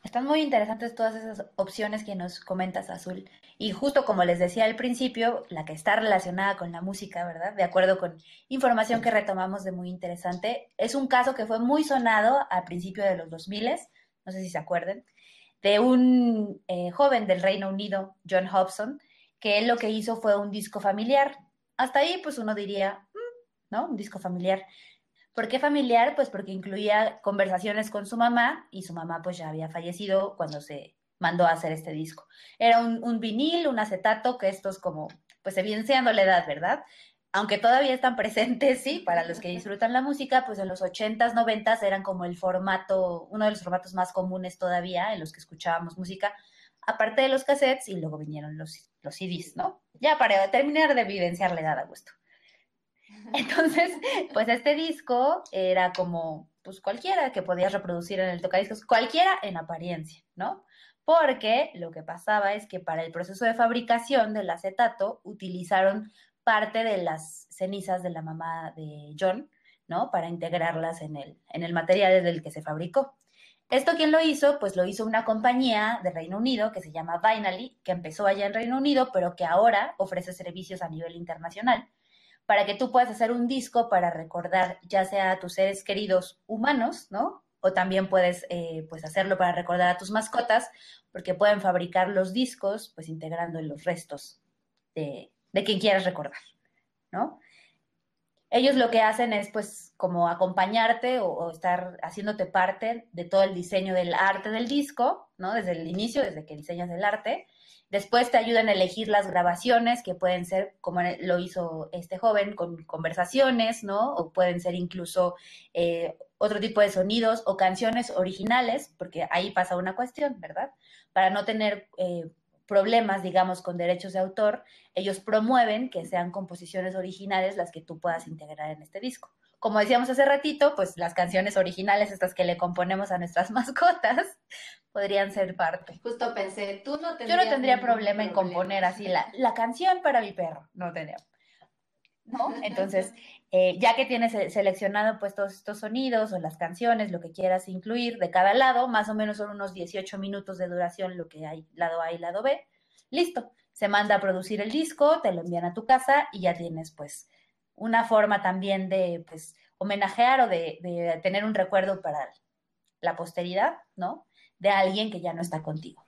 Están muy interesantes todas esas opciones que nos comentas, Azul. Y justo como les decía al principio, la que está relacionada con la música, ¿verdad? De acuerdo con información que retomamos de muy interesante, es un caso que fue muy sonado al principio de los 2000, no sé si se acuerden, de un eh, joven del Reino Unido, John Hobson, que él lo que hizo fue un disco familiar. Hasta ahí, pues uno diría, mm", ¿no? Un disco familiar. ¿Por qué familiar? Pues porque incluía conversaciones con su mamá y su mamá pues ya había fallecido cuando se mandó a hacer este disco. Era un, vinil, un acetato, que estos como, pues evidenciando la edad, ¿verdad? Aunque todavía están presentes, sí, para los que disfrutan la música, pues en los 80s, 90s eran como el formato, uno de los formatos más comunes todavía en los que escuchábamos música, aparte de los cassettes y luego vinieron los, los CDs, ¿no? Ya para terminar de evidenciar la edad a gusto. [LAUGHS] Entonces, pues este disco era como, pues cualquiera que podías reproducir en el tocadiscos, cualquiera en apariencia, ¿no? Porque lo que pasaba es que para el proceso de fabricación del acetato utilizaron parte de las cenizas de la mamá de John, ¿no? Para integrarlas en el, en el material del que se fabricó. ¿Esto quién lo hizo? Pues lo hizo una compañía de Reino Unido que se llama Vinally, que empezó allá en Reino Unido, pero que ahora ofrece servicios a nivel internacional para que tú puedas hacer un disco para recordar ya sea a tus seres queridos humanos, ¿no? O también puedes eh, pues hacerlo para recordar a tus mascotas, porque pueden fabricar los discos pues integrando los restos de, de quien quieras recordar, ¿no? ellos lo que hacen es pues como acompañarte o, estar haciéndote parte de todo el diseño del arte del disco, ¿no? Desde el inicio, desde que diseñas el arte. Después te ayudan a elegir las grabaciones que pueden ser, como lo hizo este joven, con conversaciones, ¿no? O pueden ser incluso eh, otro tipo de sonidos o canciones originales, porque ahí pasa una cuestión, ¿verdad? Para no tener... Eh, problemas, digamos, con derechos de autor, ellos promueven que sean composiciones originales las que tú puedas integrar en este disco. Como decíamos hace ratito, pues las canciones originales, estas que le componemos a nuestras [LAUGHS] mascotas, podrían ser parte. Justo pensé, tú no tendrías Yo no tendría problema, en componer así la, la canción para mi perro, no tendría. ¿No? Entonces, [LAUGHS] eh, ya que tienes seleccionado pues todos estos sonidos o las canciones, lo que quieras incluir de cada lado, más o menos son unos 18 minutos de duración lo que hay lado A y lado B, listo, se manda a producir el disco, te lo envían a tu casa y ya tienes pues una forma también de pues, homenajear o de, de tener un recuerdo para la posteridad, ¿no? De alguien que ya no está contigo.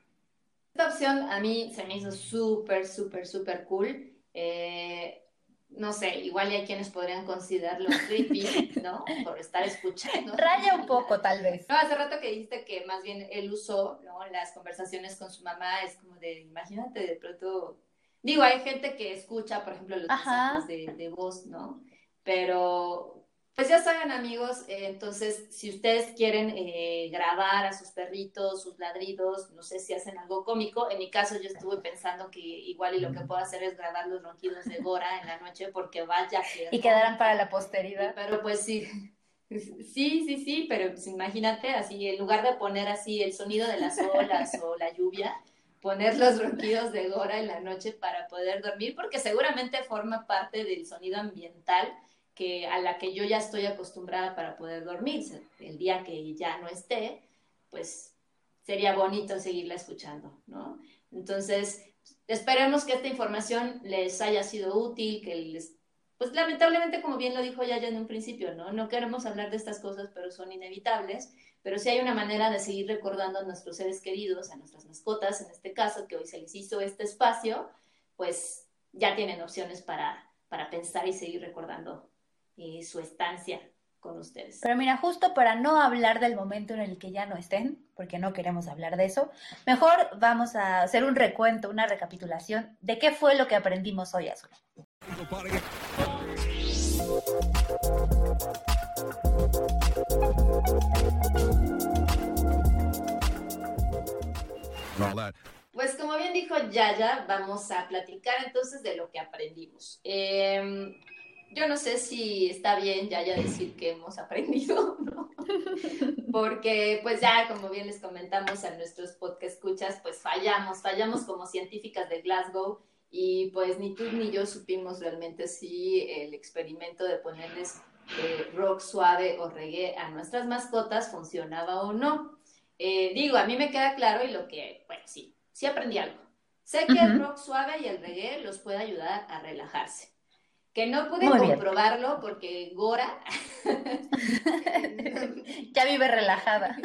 Esta opción a mí se me hizo súper, súper, súper cool. Eh, no sé, igual hay quienes podrían considerarlo [LAUGHS] creepy, ¿no? Por estar escuchando. Raya un poco, tal vez. No, hace rato que dijiste que más bien él usó, ¿no? Las conversaciones con su mamá, es como de, imagínate de pronto. Digo, hay gente que escucha, por ejemplo, los mensajes de, de voz, ¿no? Pero pues ya saben amigos, eh, entonces si ustedes quieren eh, grabar a sus perritos, sus ladridos, no sé si hacen algo cómico, en mi caso yo estuve pensando que igual y lo que puedo hacer es grabar los ronquidos de Gora en la noche porque vaya que... Y quedarán para la posteridad. Pero pues sí, [LAUGHS] sí, sí, sí, pero pues imagínate así, en lugar de poner así el sonido de las olas o la lluvia, poner los ronquidos de Gora en la noche para poder dormir porque seguramente forma parte del sonido ambiental que a la que yo ya estoy acostumbrada para poder dormir. El día que ya no esté, pues sería bonito seguirla escuchando, ¿no? Entonces, esperemos que esta información les haya sido útil, que les... Pues lamentablemente, como bien lo dijo ya en un principio, ¿no? No queremos hablar de estas cosas, pero son inevitables, pero sí hay una manera de seguir recordando a nuestros seres queridos, a nuestras mascotas, en este caso, que hoy se les hizo este espacio, pues ya tienen opciones para, para pensar y seguir recordando eh, su estancia con ustedes. Pero mira, justo para no hablar del momento en el que ya no estén, porque no queremos hablar de eso, mejor vamos a hacer un recuento, una recapitulación de qué fue lo que aprendimos hoy, Azul. Pues como bien dijo Yaya, vamos a platicar entonces de lo que aprendimos. Eh, yo no sé si está bien ya ya decir que hemos aprendido, [LAUGHS] ¿no? Porque pues ya, como bien les comentamos en nuestros podcast escuchas, pues fallamos, fallamos como científicas de Glasgow y pues ni tú ni yo supimos realmente si el experimento de ponerles eh, rock suave o reggae a nuestras mascotas funcionaba o no. Eh, digo, a mí me queda claro y lo que, bueno, sí, sí aprendí algo. Sé que el rock suave y el reggae los puede ayudar a relajarse que no pude comprobarlo porque Gora [LAUGHS] ya vive relajada.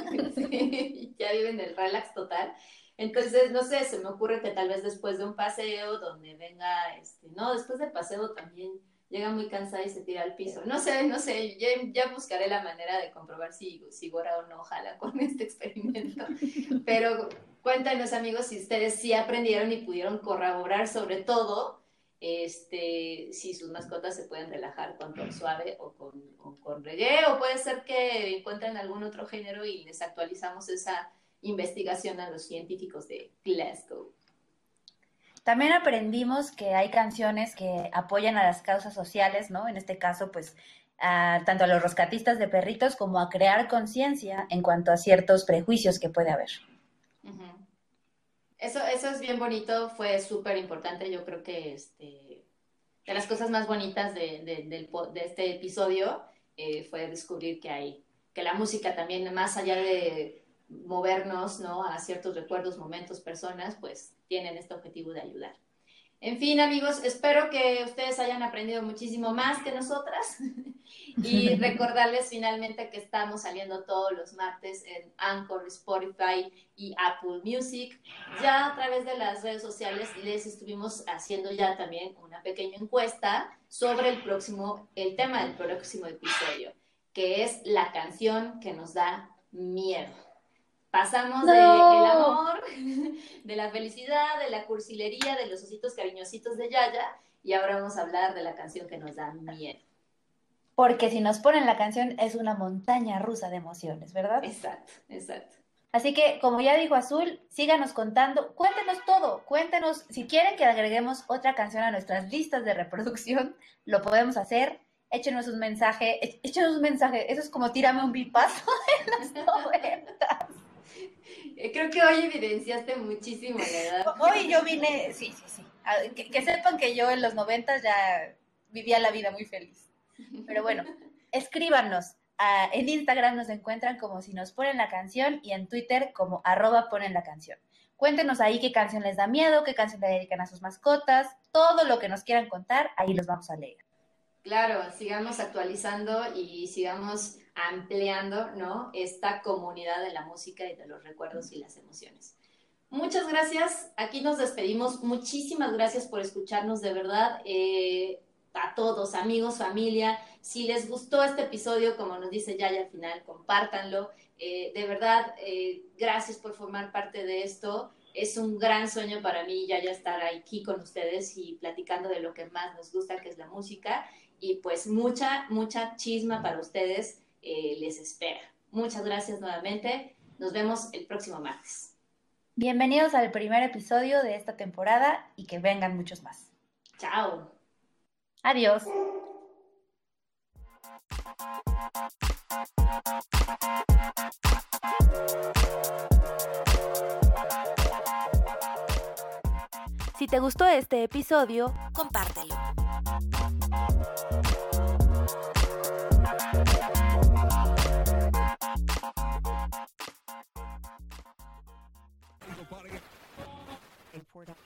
ya vive en el relax total. Entonces, no sé, se me ocurre que tal vez después de un paseo donde venga, este, no, después del paseo también llega muy cansada y se tira al piso. No sé, no sé, ya, buscaré la manera de comprobar si, si Gora o no jala con este experimento. Pero cuéntanos amigos si ustedes sí aprendieron y pudieron corroborar sobre todo este, si sus mascotas se pueden relajar con rock suave o con, o con reggae, o puede ser que encuentren algún otro género y les actualizamos esa investigación a los científicos de Glasgow. También aprendimos que hay canciones que apoyan a las causas sociales, ¿no? En este caso, pues, tanto a los rescatistas de perritos como a crear conciencia en cuanto a ciertos prejuicios que puede haber. Eso, eso es bien bonito, fue súper importante. Yo creo que este, de las cosas más bonitas de, de, este episodio eh, fue descubrir que hay, que la música también, más allá de movernos ¿no? a ciertos recuerdos, momentos, personas, pues tienen este objetivo de ayudar. En fin, amigos, espero que ustedes hayan aprendido muchísimo más que nosotras [LAUGHS] y [LAUGHS] recordarles finalmente que estamos saliendo todos los martes en Anchor, Spotify y Apple Music. Ya a través de las redes sociales les estuvimos haciendo ya también una pequeña encuesta sobre el próximo, el tema del próximo episodio, que es la canción que nos da miedo. Pasamos del amor, [LAUGHS] de la felicidad, de la cursilería, de los ositos cariñositos de Yaya, y ahora vamos a hablar de la canción que nos da miedo. Porque si nos ponen la canción es una montaña rusa de emociones, ¿verdad? Exacto, exacto. Así que, como ya dijo Azul, síganos contando, cuéntenos todo, cuéntenos, si quieren que agreguemos otra canción a nuestras listas de reproducción, lo podemos hacer, échenos un mensaje, échenos un mensaje, eso es como tírame un bipazo [LAUGHS] en las noventas. Eh, creo que hoy evidenciaste muchísimo la edad. Hoy yo vine, sí, sí, sí. Que, sepan que yo en los noventas ya vivía la vida muy feliz. Pero bueno, escríbanos. Ah, en Instagram nos encuentran como si nos ponen la canción y en Twitter como arroba ponen la canción. Cuéntenos ahí qué canción les da miedo, qué canción le dedican a sus mascotas, todo lo que nos quieran contar, ahí los vamos a leer. Claro, sigamos actualizando y sigamos ampliando, ¿no? Esta comunidad de la música y de los recuerdos y las emociones. Muchas gracias. Aquí nos despedimos. Muchísimas gracias por escucharnos de verdad. Eh, a todos, amigos, familia. Si les gustó este episodio, como nos dice Yaya al final, compártanlo. Eh, de verdad, eh, gracias por formar parte de esto. Es un gran sueño para mí, Yaya, estar aquí con ustedes y platicando de lo que más nos gusta, que es la música y pues mucha, mucha chisma para ustedes eh, les espera. Muchas gracias nuevamente. Nos vemos el próximo martes. Bienvenidos al primer episodio de esta temporada y que vengan muchos más. Chao. Adiós. Si te gustó este episodio, compártelo. report.